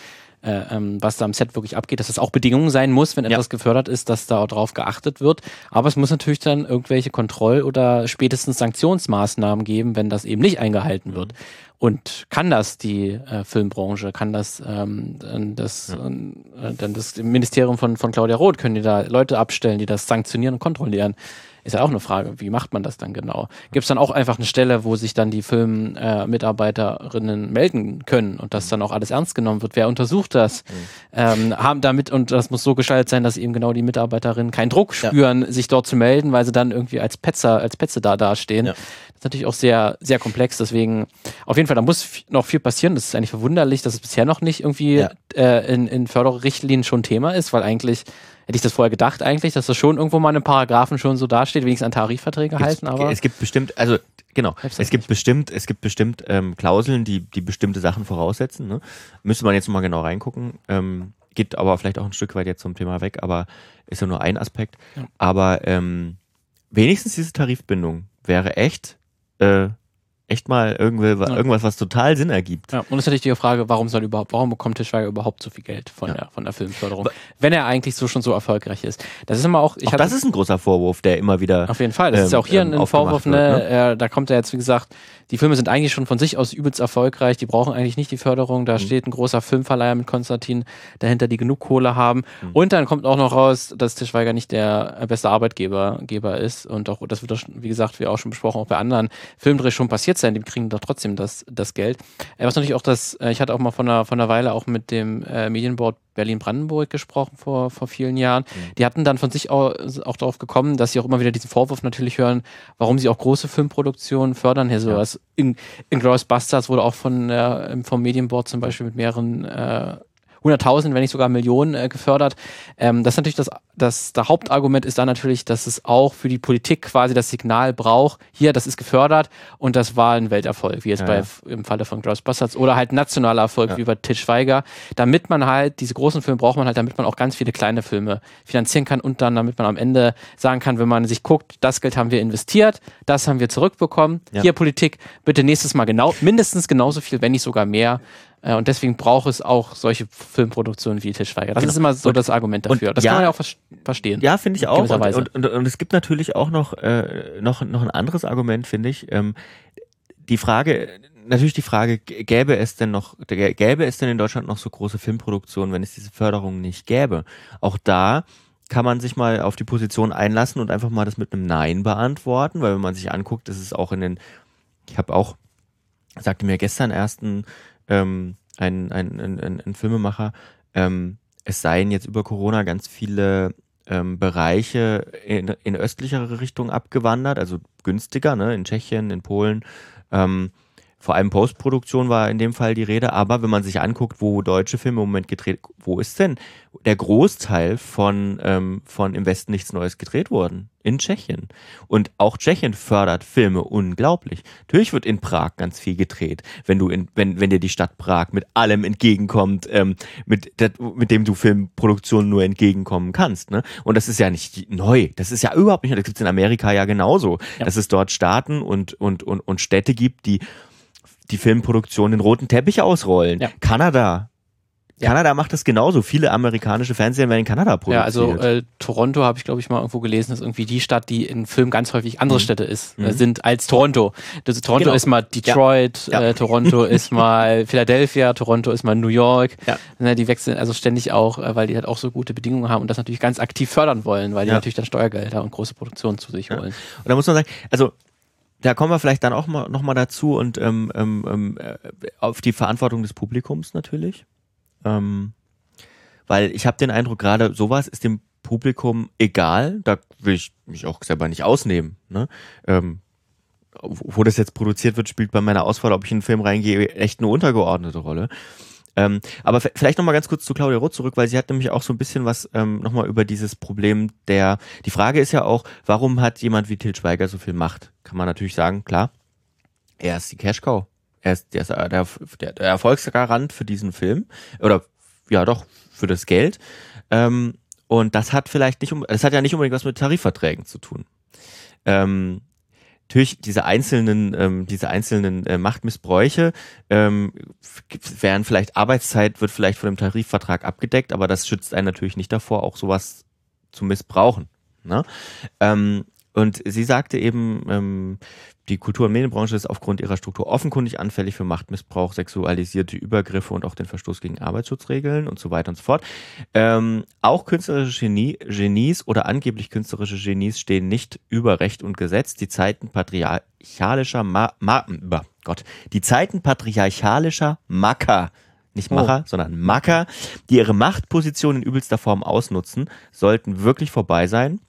äh, ähm, was da am Set wirklich abgeht, dass das auch Bedingungen sein muss, wenn etwas ja. gefördert ist, dass da drauf geachtet wird. Aber es muss natürlich dann irgendwelche Kontroll- oder spätestens Sanktionsmaßnahmen geben, wenn das eben nicht eingehalten wird. Und kann das die äh, Filmbranche, kann das ähm, das, ja. äh, dann das Ministerium von, von Claudia Roth, können die da Leute abstellen, die das sanktionieren und kontrollieren? Ist ja auch eine Frage, wie macht man das dann genau? Gibt es dann auch einfach eine Stelle, wo sich dann die Filmmitarbeiterinnen äh, melden können und das dann auch alles ernst genommen wird? Wer untersucht das? Mhm. Ähm, haben damit, und das muss so gestaltet sein, dass eben genau die Mitarbeiterinnen keinen Druck spüren, ja. sich dort zu melden, weil sie dann irgendwie als Petzer, als Petze da dastehen. Ja. Das ist natürlich auch sehr, sehr komplex. Deswegen, auf jeden Fall, da muss noch viel passieren. Das ist eigentlich verwunderlich, dass es bisher noch nicht irgendwie ja. äh, in, in Förderrichtlinien schon Thema ist, weil eigentlich hätte ich das vorher gedacht eigentlich, dass das schon irgendwo mal in einem Paragraphen schon so dasteht, wenigstens an Tarifverträge halten, aber. Es gibt bestimmt, also genau, es gibt nicht. bestimmt, es gibt bestimmt ähm, Klauseln, die, die bestimmte Sachen voraussetzen. Ne? Müsste man jetzt mal genau reingucken. Ähm, geht aber vielleicht auch ein Stück weit jetzt zum Thema weg, aber ist ja nur ein Aspekt. Ja. Aber ähm, wenigstens diese Tarifbindung wäre echt äh, echt mal irgendwas, ja. irgendwas, was total Sinn ergibt. Ja, und es ist natürlich die Frage, warum soll überhaupt, warum bekommt Tischweiger überhaupt so viel Geld von, ja. der, von der Filmförderung, wenn er eigentlich so schon so erfolgreich ist. Das ist immer auch, ich auch das ist ein großer Vorwurf, der immer wieder. Auf jeden Fall. Das ähm, ist ja auch hier ähm, ein Vorwurf, ne? Wird, ne? Da kommt er jetzt, wie gesagt, die Filme sind eigentlich schon von sich aus übelst erfolgreich, die brauchen eigentlich nicht die Förderung. Da mhm. steht ein großer Filmverleiher mit Konstantin dahinter, die genug Kohle haben. Mhm. Und dann kommt auch noch raus, dass Tischweiger nicht der beste Arbeitgeber Geber ist. Und auch, das wird, wie gesagt, wie auch schon besprochen, auch bei anderen Filmdrehs schon passiert sein. Die kriegen doch trotzdem das, das Geld. Äh, was natürlich auch das, äh, ich hatte auch mal von einer, von einer Weile auch mit dem äh, Medienboard Berlin-Brandenburg gesprochen vor, vor vielen Jahren. Mhm. Die hatten dann von sich auch, auch darauf gekommen, dass sie auch immer wieder diesen Vorwurf natürlich hören, warum sie auch große Filmproduktionen fördern. Hier sowas ja. in, in Glorious Bastards wurde auch von, äh, vom Medienboard zum Beispiel mit mehreren äh, 100.000, wenn nicht sogar Millionen äh, gefördert. Ähm, das ist natürlich das, das, das Hauptargument ist dann natürlich, dass es auch für die Politik quasi das Signal braucht, hier, das ist gefördert und das war ein Welterfolg, wie jetzt ja, bei, im Falle von Ghostbusters oder halt nationaler Erfolg, ja. wie bei Tischweiger, damit man halt, diese großen Filme braucht man halt, damit man auch ganz viele kleine Filme finanzieren kann und dann, damit man am Ende sagen kann, wenn man sich guckt, das Geld haben wir investiert, das haben wir zurückbekommen, ja. hier Politik, bitte nächstes Mal genau, mindestens genauso viel, wenn nicht sogar mehr und deswegen braucht es auch solche Filmproduktionen wie Tischweiger. Das genau. ist immer so und, das Argument dafür. Das ja, kann man ja auch verstehen. Ja, finde ich auch. Und, und, und, und, es gibt natürlich auch noch, äh, noch, noch ein anderes Argument, finde ich. Ähm, die Frage, natürlich die Frage, gäbe es denn noch, gäbe es denn in Deutschland noch so große Filmproduktionen, wenn es diese Förderung nicht gäbe? Auch da kann man sich mal auf die Position einlassen und einfach mal das mit einem Nein beantworten, weil wenn man sich anguckt, das ist auch in den, ich habe auch, sagte mir gestern erst ein ähm, ein, ein, ein, ein Filmemacher, ähm, es seien jetzt über Corona ganz viele ähm, Bereiche in, in östlichere Richtung abgewandert, also günstiger, ne, in Tschechien, in Polen, ähm, vor allem Postproduktion war in dem Fall die Rede, aber wenn man sich anguckt, wo deutsche Filme im Moment gedreht, wo ist denn der Großteil von, ähm, von Im Westen nichts Neues gedreht worden? In Tschechien. Und auch Tschechien fördert Filme unglaublich. Natürlich wird in Prag ganz viel gedreht, wenn du in, wenn, wenn dir die Stadt Prag mit allem entgegenkommt, ähm, mit, mit dem du Filmproduktionen nur entgegenkommen kannst. Ne? Und das ist ja nicht neu. Das ist ja überhaupt nicht neu. Das gibt es in Amerika ja genauso. Ja. Dass es dort Staaten und, und, und, und Städte gibt, die die Filmproduktion den roten Teppich ausrollen. Ja. Kanada. Ja. Kanada macht das genauso. Viele amerikanische Fernsehen werden in Kanada produziert. Ja, also äh, Toronto habe ich, glaube ich, mal irgendwo gelesen, ist irgendwie die Stadt, die in Filmen ganz häufig andere mhm. Städte ist, äh, mhm. sind als Toronto. Das, Toronto genau. ist mal Detroit, ja. Äh, Toronto ist mal Philadelphia, Toronto ist mal New York. Ja. Ne, die wechseln also ständig auch, äh, weil die halt auch so gute Bedingungen haben und das natürlich ganz aktiv fördern wollen, weil die natürlich dann Steuergelder und große Produktionen zu sich holen. Und da muss man sagen, also da kommen wir vielleicht dann auch mal, noch mal dazu und ähm, ähm, ähm, äh, auf die Verantwortung des Publikums natürlich. Ähm, weil ich habe den Eindruck, gerade sowas ist dem Publikum egal. Da will ich mich auch selber nicht ausnehmen. Ne? Ähm, wo das jetzt produziert wird, spielt bei meiner Auswahl, ob ich in einen Film reingehe, echt eine untergeordnete Rolle. Ähm, aber vielleicht nochmal ganz kurz zu Claudia Roth zurück, weil sie hat nämlich auch so ein bisschen was ähm, nochmal über dieses Problem der, die Frage ist ja auch, warum hat jemand wie Til Schweiger so viel Macht? Kann man natürlich sagen, klar, er ist die Cash-Cow. Er ist der, der, der, der Erfolgsgarant für diesen Film. Oder ja doch, für das Geld. Ähm, und das hat vielleicht nicht, das hat ja nicht unbedingt was mit Tarifverträgen zu tun. Ähm, natürlich diese einzelnen, ähm, diese einzelnen äh, Machtmissbräuche ähm, wären vielleicht Arbeitszeit wird vielleicht von dem Tarifvertrag abgedeckt, aber das schützt einen natürlich nicht davor, auch sowas zu missbrauchen. Ne? Ähm, und sie sagte eben, ähm, die Kultur- und Medienbranche ist aufgrund ihrer Struktur offenkundig anfällig für Machtmissbrauch, sexualisierte Übergriffe und auch den Verstoß gegen Arbeitsschutzregeln und so weiter und so fort. Ähm, auch künstlerische Genie, Genies oder angeblich künstlerische Genies stehen nicht über Recht und Gesetz. Die Zeiten patriarchalischer Ma, Ma Gott, die Zeiten patriarchalischer Macker nicht Macher, oh. sondern Macker, die ihre Machtposition in übelster Form ausnutzen, sollten wirklich vorbei sein,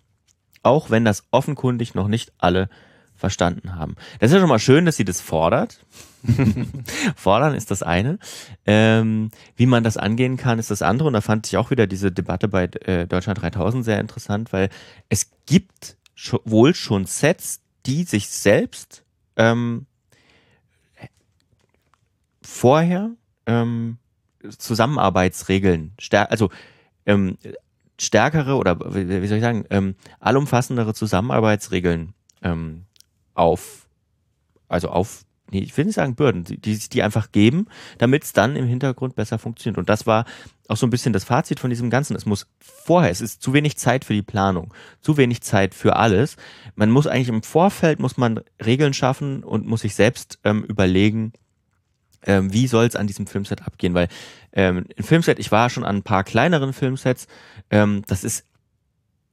auch wenn das offenkundig noch nicht alle verstanden haben. Das ist ja schon mal schön, dass sie das fordert. Fordern ist das eine. Ähm, wie man das angehen kann, ist das andere. Und da fand ich auch wieder diese Debatte bei äh, Deutschland 3000 sehr interessant, weil es gibt sch wohl schon Sets, die sich selbst ähm, vorher ähm, Zusammenarbeitsregeln, also ähm, stärkere oder wie soll ich sagen, ähm, allumfassendere Zusammenarbeitsregeln ähm, auf, also auf, ich will nicht sagen Bürden, die sich die einfach geben, damit es dann im Hintergrund besser funktioniert. Und das war auch so ein bisschen das Fazit von diesem Ganzen. Es muss vorher, es ist zu wenig Zeit für die Planung, zu wenig Zeit für alles. Man muss eigentlich im Vorfeld, muss man Regeln schaffen und muss sich selbst ähm, überlegen, ähm, wie soll es an diesem Filmset abgehen? Weil ähm, ein Filmset, ich war schon an ein paar kleineren Filmsets, ähm, das ist,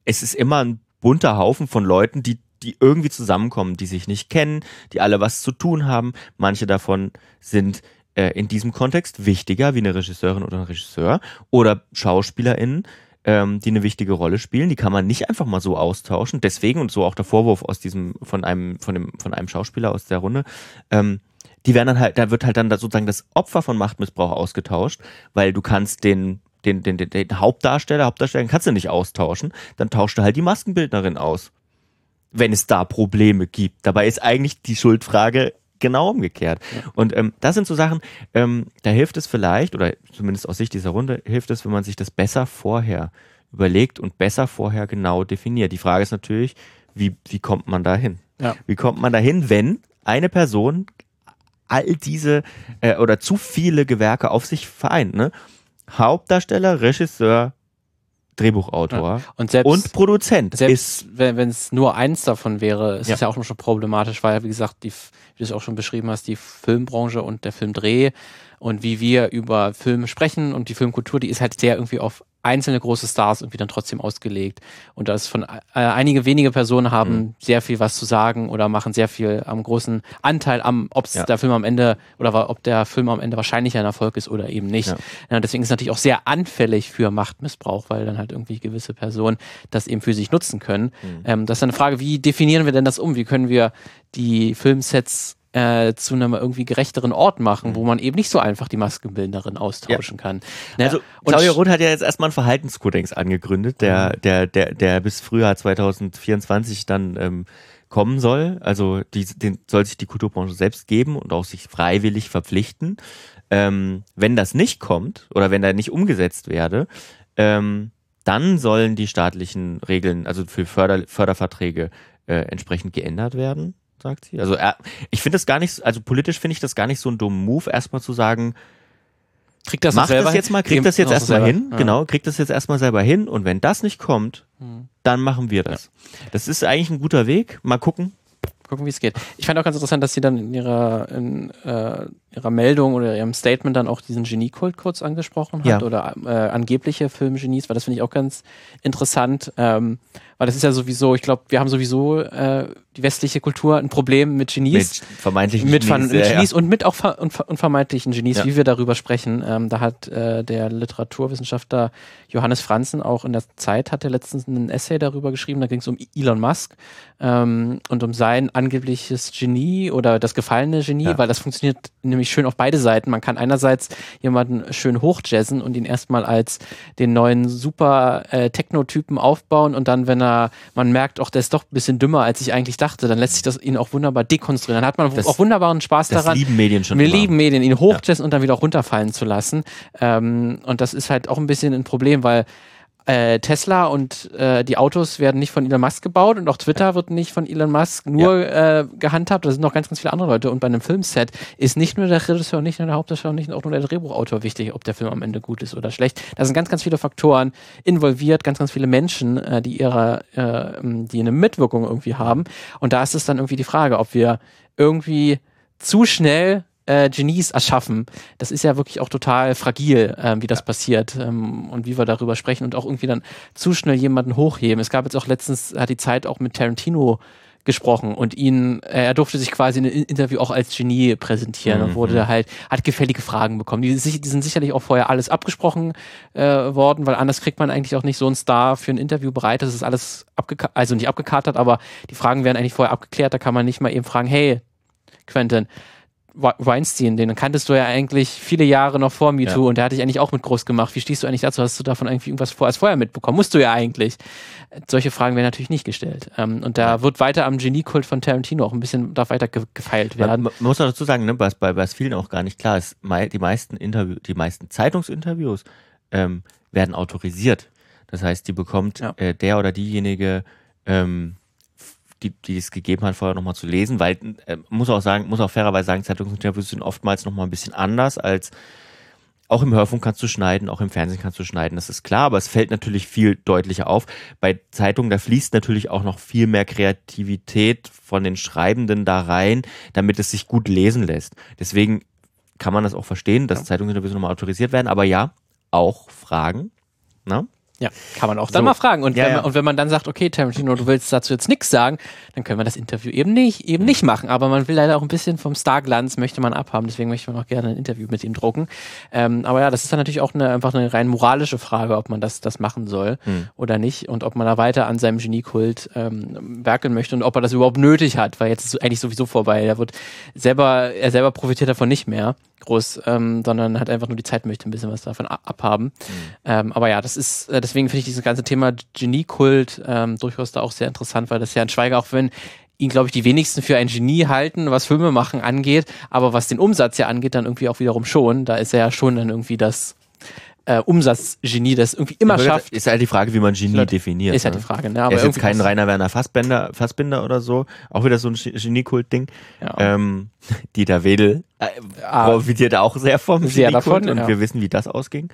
es ist immer ein bunter Haufen von Leuten, die die irgendwie zusammenkommen, die sich nicht kennen, die alle was zu tun haben. Manche davon sind äh, in diesem Kontext wichtiger wie eine Regisseurin oder ein Regisseur oder SchauspielerInnen, ähm, die eine wichtige Rolle spielen. Die kann man nicht einfach mal so austauschen. Deswegen und so auch der Vorwurf aus diesem von einem von dem von einem Schauspieler aus der Runde. Ähm, die werden dann halt, da wird halt dann sozusagen das Opfer von Machtmissbrauch ausgetauscht, weil du kannst den den, den, den, den Hauptdarsteller, Hauptdarsteller kannst du nicht austauschen, dann tauscht du halt die Maskenbildnerin aus wenn es da Probleme gibt. Dabei ist eigentlich die Schuldfrage genau umgekehrt. Ja. Und ähm, das sind so Sachen, ähm, da hilft es vielleicht, oder zumindest aus Sicht dieser Runde, hilft es, wenn man sich das besser vorher überlegt und besser vorher genau definiert. Die Frage ist natürlich, wie, wie kommt man da hin? Ja. Wie kommt man da hin, wenn eine Person all diese äh, oder zu viele Gewerke auf sich vereint? Ne? Hauptdarsteller, Regisseur, Drehbuchautor ja. und, selbst, und Produzent. Selbst wenn es nur eins davon wäre, ist ja. es ja auch schon problematisch, weil, wie gesagt, die, wie du es auch schon beschrieben hast, die Filmbranche und der Filmdreh und wie wir über Film sprechen und die Filmkultur, die ist halt sehr irgendwie auf einzelne große Stars irgendwie dann trotzdem ausgelegt. Und das von äh, einige wenige Personen haben mhm. sehr viel was zu sagen oder machen sehr viel am großen Anteil am, ob ja. der Film am Ende oder ob der Film am Ende wahrscheinlich ein Erfolg ist oder eben nicht. Ja. Ja, deswegen ist es natürlich auch sehr anfällig für Machtmissbrauch, weil dann halt irgendwie gewisse Personen das eben für sich nutzen können. Mhm. Ähm, das ist eine Frage, wie definieren wir denn das um? Wie können wir die Filmsets äh, zu einem irgendwie gerechteren Ort machen, wo man eben nicht so einfach die Maskenbildnerin austauschen ja. kann. Ne? Also Claudia Roth hat ja jetzt erstmal einen Verhaltenskodex angegründet, der, mhm. der, der, der bis Frühjahr 2024 dann ähm, kommen soll. Also die, den soll sich die Kulturbranche selbst geben und auch sich freiwillig verpflichten. Ähm, wenn das nicht kommt oder wenn da nicht umgesetzt werde, ähm, dann sollen die staatlichen Regeln, also für Förder, Förderverträge, äh, entsprechend geändert werden, sagt sie. Also äh, ich finde das gar nicht, also politisch finde ich das gar nicht so ein dummen Move, erstmal zu sagen, Kriegt das Mach das jetzt mal, kriegt das jetzt erstmal hin, ja. genau, kriegt das jetzt erstmal selber hin und wenn das nicht kommt, hm. dann machen wir das. Ja. Das ist eigentlich ein guter Weg. Mal gucken. Gucken, wie es geht. Ich fand auch ganz interessant, dass sie dann in ihrer, in, äh, ihrer Meldung oder ihrem Statement dann auch diesen Geniekult kurz angesprochen hat ja. oder äh, angebliche Filmgenies, weil das finde ich auch ganz interessant. Ähm, weil das ist ja sowieso, ich glaube, wir haben sowieso äh, die westliche Kultur ein Problem mit Genies. Mit vermeintlichen mit Genies. Mit Genies ja, und mit auch ver und, und vermeintlichen Genies, ja. wie wir darüber sprechen. Ähm, da hat äh, der Literaturwissenschaftler Johannes Franzen auch in der Zeit, hat er letztens einen Essay darüber geschrieben, da ging es um Elon Musk ähm, und um sein angebliches Genie oder das gefallene Genie, ja. weil das funktioniert nämlich schön auf beide Seiten. Man kann einerseits jemanden schön hochjazzen und ihn erstmal als den neuen super äh, Techno-Typen aufbauen und dann, wenn er man merkt, auch der ist doch ein bisschen dümmer, als ich eigentlich dachte, dann lässt sich das ihn auch wunderbar dekonstruieren. Dann hat man das, auch wunderbaren Spaß das daran. lieben Medien schon. Wir immer. lieben Medien, ihn hochjessen ja. und dann wieder auch runterfallen zu lassen. Ähm, und das ist halt auch ein bisschen ein Problem, weil Tesla und äh, die Autos werden nicht von Elon Musk gebaut und auch Twitter wird nicht von Elon Musk nur ja. äh, gehandhabt. Da sind noch ganz, ganz viele andere Leute. Und bei einem Filmset ist nicht nur der Regisseur, nicht nur der Hauptdarsteller, nicht auch nur der Drehbuchautor wichtig, ob der Film am Ende gut ist oder schlecht. Da sind ganz, ganz viele Faktoren involviert, ganz, ganz viele Menschen, äh, die ihre, äh, die eine Mitwirkung irgendwie haben. Und da ist es dann irgendwie die Frage, ob wir irgendwie zu schnell äh, Genies erschaffen. Das ist ja wirklich auch total fragil, äh, wie das passiert ähm, und wie wir darüber sprechen und auch irgendwie dann zu schnell jemanden hochheben. Es gab jetzt auch letztens, hat die Zeit auch mit Tarantino gesprochen und ihn, äh, er durfte sich quasi in einem Interview auch als Genie präsentieren mhm. und wurde halt, hat gefällige Fragen bekommen. Die, die sind sicherlich auch vorher alles abgesprochen äh, worden, weil anders kriegt man eigentlich auch nicht so einen Star für ein Interview bereit. Das ist alles abgekartet, also nicht abgekartet, aber die Fragen werden eigentlich vorher abgeklärt. Da kann man nicht mal eben fragen, hey, Quentin, Weinstein, den kanntest du ja eigentlich viele Jahre noch vor MeToo ja. und der hat dich eigentlich auch mit groß gemacht. Wie stehst du eigentlich dazu? Hast du davon irgendwie irgendwas vor, als vorher mitbekommen? Musst du ja eigentlich. Solche Fragen werden natürlich nicht gestellt. Ähm, und da wird weiter am Geniekult von Tarantino auch ein bisschen, darf weiter ge gefeilt werden. Man, man, muss auch dazu sagen, ne, was bei, was vielen auch gar nicht klar ist, die meisten Interview, die meisten Zeitungsinterviews ähm, werden autorisiert. Das heißt, die bekommt ja. äh, der oder diejenige ähm, die, die es gegeben hat, vorher nochmal zu lesen, weil äh, muss auch sagen, muss auch fairerweise sagen, Zeitungsinterviews sind oftmals nochmal ein bisschen anders als auch im Hörfunk kannst du schneiden, auch im Fernsehen kannst du schneiden, das ist klar, aber es fällt natürlich viel deutlicher auf. Bei Zeitungen, da fließt natürlich auch noch viel mehr Kreativität von den Schreibenden da rein, damit es sich gut lesen lässt. Deswegen kann man das auch verstehen, dass ja. Zeitungsinterviews nochmal autorisiert werden, aber ja, auch Fragen. Na? Ja, kann man auch dann so. mal fragen. Und, ja, wenn man, ja. und wenn man dann sagt, okay, Tarantino, du willst dazu jetzt nichts sagen, dann können wir das Interview eben nicht, eben nicht machen. Aber man will leider auch ein bisschen vom Starglanz möchte man abhaben. Deswegen möchte man auch gerne ein Interview mit ihm drucken. Ähm, aber ja, das ist dann natürlich auch eine, einfach eine rein moralische Frage, ob man das, das machen soll hm. oder nicht. Und ob man da weiter an seinem Geniekult ähm, werkeln möchte und ob er das überhaupt nötig hat, weil jetzt ist es eigentlich sowieso vorbei. Er wird selber, er selber profitiert davon nicht mehr groß, ähm, sondern hat einfach nur die Zeit möchte ein bisschen was davon abhaben. Mhm. Ähm, aber ja, das ist, äh, deswegen finde ich dieses ganze Thema Geniekult ähm, durchaus da auch sehr interessant, weil das ja ein Schweiger, auch wenn ihn, glaube ich, die wenigsten für ein Genie halten, was Filme machen angeht, aber was den Umsatz ja angeht, dann irgendwie auch wiederum schon. Da ist er ja schon dann irgendwie das äh, Umsatzgenie, das irgendwie immer ja, schafft. Ist halt die Frage, wie man Genie halt, definiert. Ist halt ne? die Frage, ne? Aber er ist jetzt kein Rainer Werner Fassbinder, Fassbinder oder so. Auch wieder so ein Geniekult-Ding. Ja. Ähm, Dieter Wedel äh, ah, profitiert auch sehr vom sehr davon, und ja. wir wissen, wie das ausging.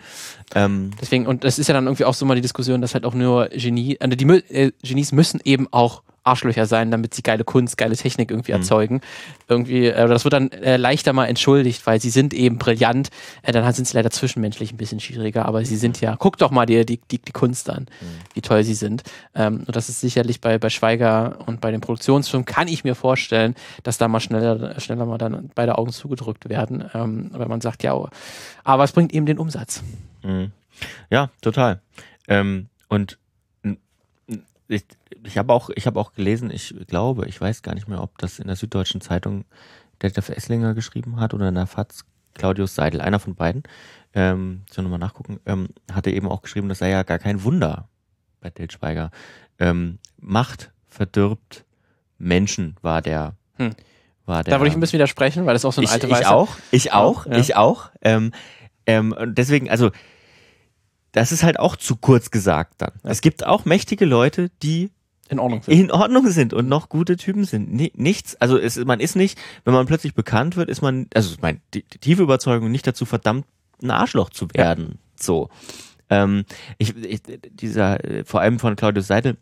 Ähm, Deswegen, und das ist ja dann irgendwie auch so mal die Diskussion, dass halt auch nur Genie, also die äh, Genies müssen eben auch Arschlöcher sein, damit sie geile Kunst, geile Technik irgendwie mhm. erzeugen. Irgendwie, äh, das wird dann äh, leichter mal entschuldigt, weil sie sind eben brillant. Äh, dann sind sie leider zwischenmenschlich ein bisschen schwieriger, aber sie sind ja, guck doch mal die, die, die, die Kunst an, mhm. wie toll sie sind. Ähm, und das ist sicherlich bei, bei Schweiger und bei den Produktionsfilmen, kann ich mir vorstellen, dass da mal schneller, schneller mal dann beide Augen zugedrückt werden, ähm, weil man sagt, ja, aber es bringt eben den Umsatz. Mhm. Ja, total. Ähm, und ich, ich habe auch, ich habe auch gelesen, ich glaube, ich weiß gar nicht mehr, ob das in der Süddeutschen Zeitung Detlef Esslinger geschrieben hat oder in der FAZ Claudius Seidel, einer von beiden, ähm, soll nochmal nachgucken, ähm, hatte eben auch geschrieben, das sei ja gar kein Wunder bei Til Schweiger. Ähm, Macht verdirbt Menschen war der, Hm. war der. Da würde ich ein bisschen widersprechen, weil das auch so eine ich, alte ich Weisheit. auch, ich auch, Ja. ich auch. Ähm, ähm, und deswegen, also, das ist halt auch zu kurz gesagt dann. Es gibt auch mächtige Leute, die In Ordnung. in Ordnung sind und noch gute Typen sind. Ni- Nichts, also es, man ist nicht, wenn man plötzlich bekannt wird, ist man, also mein, die, die tiefe Überzeugung, nicht dazu verdammt, ein Arschloch zu werden. So. Ähm, ich, ich, dieser, äh, vor allem von Claudius Seidel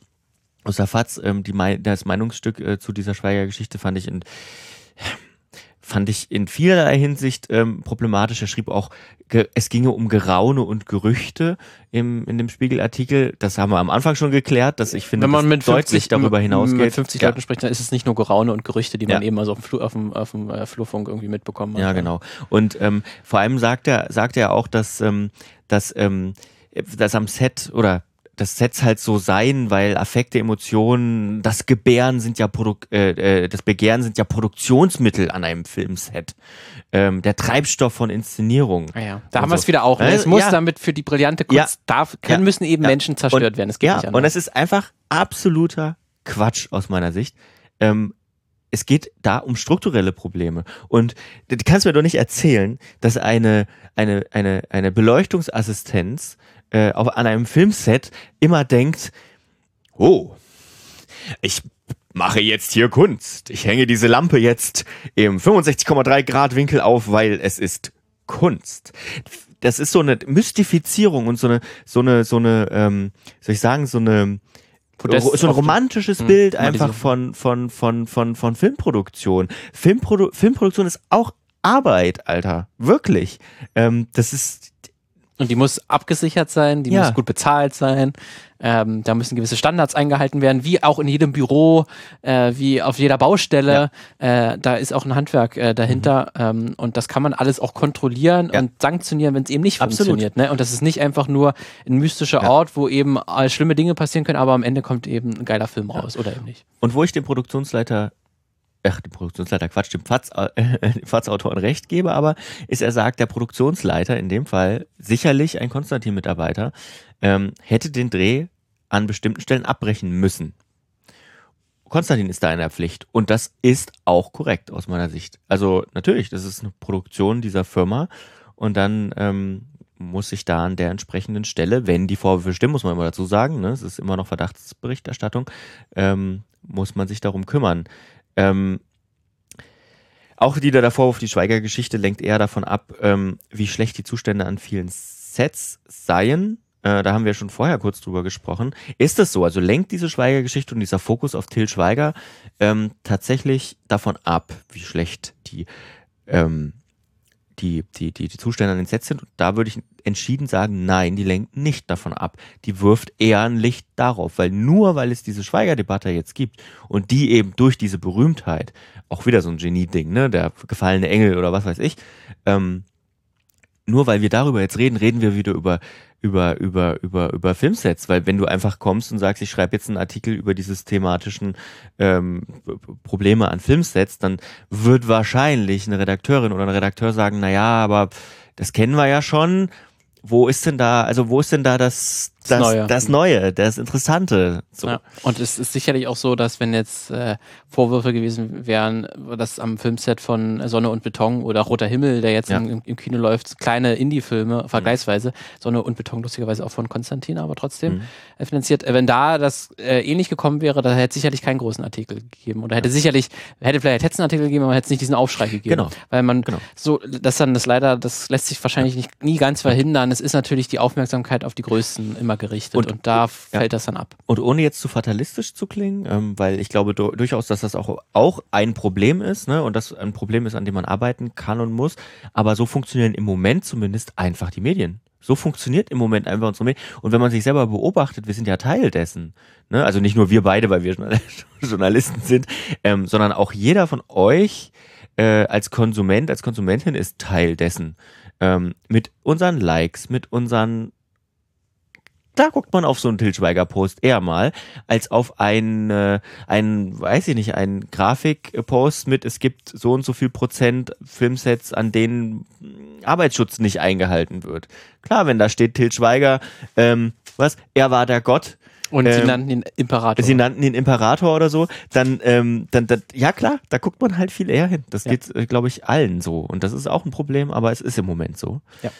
aus der FAZ, ähm, die, das Meinungsstück äh, zu dieser Schweiger-Geschichte fand ich in, fand ich in vielerlei Hinsicht ähm, problematisch. Er schrieb auch, ge- es ginge um Geraune und Gerüchte im, in dem Spiegelartikel. Das haben wir am Anfang schon geklärt, dass ich finde, Wenn man mit 50, deutlich darüber hinausgeht. mit 50 Ja. Leuten spricht, dann ist es nicht nur Geraune und Gerüchte, die man Ja. eben also auf dem, Flu auf dem, auf dem äh, Flurfunk irgendwie mitbekommen hat. Ja, genau. Und ähm, vor allem sagt er, sagt er auch, dass, ähm, dass, ähm, dass am Set oder dass Sets halt so seien, weil Affekte, Emotionen, das Gebären sind ja Produk äh, äh, das Begehren sind ja Produktionsmittel an einem Filmset. Ähm, der Treibstoff von Inszenierung. Ah ja. Da haben wir so. es wieder auch. Ne? Also, Es muss ja. damit für die brillante Kunst, darf, können, Ja. müssen eben Ja. Menschen zerstört Und- werden. Das geht ja, nicht anders. und es ist einfach absoluter Quatsch aus meiner Sicht. Ähm, es geht da um strukturelle Probleme. Und du kannst mir doch nicht erzählen, dass eine, eine, eine, eine Beleuchtungsassistenz äh, auf, an einem Filmset immer denkt, oh, ich mache jetzt hier Kunst. Ich hänge diese Lampe jetzt im 65,3 Grad Winkel auf, weil es ist Kunst. Das ist so eine Mystifizierung und so eine, so eine, so eine, ähm, soll ich sagen, so eine, Podest so ein romantisches Hm, Bild mal einfach von, von, von, von, von Filmproduktion. Filmprodu Filmproduktion ist auch Arbeit, Alter. Wirklich. Ähm, das ist, Und die muss abgesichert sein, die Ja. muss gut bezahlt sein. Ähm, da müssen gewisse Standards eingehalten werden, wie auch in jedem Büro, äh, wie auf jeder Baustelle. Äh, da ist auch ein Handwerk äh, dahinter ähm, und das kann man alles auch kontrollieren Mhm. Ja. und sanktionieren, wenn es eben nicht Absolut. funktioniert. Ne? Und das ist nicht einfach nur ein mystischer Ja. Ort, wo eben äh, schlimme Dinge passieren können, aber am Ende kommt eben ein geiler Film raus oder eben nicht. Und wo ich dem Produktionsleiter, ach, dem Produktionsleiter Quatsch, dem Fatz, äh, recht gebe, aber ist er sagt, der Produktionsleiter, in dem Fall sicherlich ein Konstantin-Mitarbeiter, ähm, hätte den Dreh an bestimmten Stellen abbrechen müssen. Konstantin ist da in der Pflicht. Und das ist auch korrekt aus meiner Sicht. Also natürlich, das ist eine Produktion dieser Firma und dann ähm, muss sich da an der entsprechenden Stelle, wenn die Vorwürfe stimmen, muss man immer dazu sagen, ne, es ist immer noch Verdachtsberichterstattung, ähm, muss man sich darum kümmern. Ähm, auch wieder der Vorwurf, die Schweiger-Geschichte lenkt eher davon ab, ähm, wie schlecht die Zustände an vielen Sets seien. Äh, da haben wir schon vorher kurz drüber gesprochen. Ist es so? Also lenkt diese Schweiger-Geschichte und dieser Fokus auf Till Schweiger ähm, tatsächlich davon ab, wie schlecht die, ähm, die, die, die, die Zustände an den Sets sind? Und da würde ich entschieden sagen, nein, die lenkt nicht davon ab. Die wirft eher ein Licht darauf, weil nur weil es diese Schweiger-Debatte jetzt gibt und die eben durch diese Berühmtheit, auch wieder so ein Genie-Ding, ne, der gefallene Engel oder was weiß ich, ähm, nur weil wir darüber jetzt reden, reden wir wieder über über über über über Filmsets, weil wenn du einfach kommst und sagst, ich schreibe jetzt einen Artikel über dieses thematischen ähm, Probleme an Filmsets, dann wird wahrscheinlich eine Redakteurin oder ein Redakteur sagen, na ja, aber das kennen wir ja schon. Wo ist denn da, also wo ist denn da das das, Neue. das Neue, das Interessante? So. Ja. Und es ist sicherlich auch so, dass wenn jetzt äh, Vorwürfe gewesen wären, dass am Filmset von Sonne und Beton oder Roter Himmel, der jetzt Ja. Mhm. im, im Kino läuft, kleine Indie-Filme, vergleichsweise, Sonne und Beton lustigerweise auch von Konstantin, aber trotzdem Mhm. äh, finanziert. Äh, wenn da das äh, ähnlich gekommen wäre, da hätte es sicherlich keinen großen Artikel gegeben. Oder hätte sicherlich, hätte vielleicht hätte es einen Artikel gegeben, aber hätte es nicht diesen Aufschrei gegeben. Genau. Weil man Genau. so, das dann das leider, das lässt sich wahrscheinlich nicht, nie ganz verhindern. Es ist natürlich die Aufmerksamkeit auf die Größten immer gerichtet und, Und- da fällt das dann ab. Und ohne jetzt zu fatalistisch zu klingen, ähm, weil ich glaube du durchaus, dass das auch, auch ein Problem ist, ne? Und das ein Problem ist, an dem man arbeiten kann und muss. Aber so funktionieren im Moment zumindest einfach die Medien. So funktioniert im Moment einfach unsere Medien. Und wenn man sich selber beobachtet, wir sind ja Teil dessen. Ne? Also nicht nur wir beide, weil wir Journal- Journalisten sind, ähm, sondern auch jeder von euch äh, als Konsument, als Konsumentin ist Teil dessen. Ähm, mit unseren Likes, mit unseren da guckt man auf so einen Til Schweiger-Post eher mal, als auf ein, äh, ein, weiß ich nicht, ein Grafik-Post mit, es gibt so und so viel Prozent Filmsets, an denen Arbeitsschutz nicht eingehalten wird. Klar, wenn da steht Til Schweiger, ähm, was, er war der Gott, Und sie Ähm, nannten ihn Imperator. Sie nannten ihn Imperator oder so, dann, ähm, dann, dann, ja klar, da guckt man halt viel eher hin. Das Ja. geht, äh, glaube ich, allen so. Und das ist auch ein Problem, aber es ist im Moment so. Ja.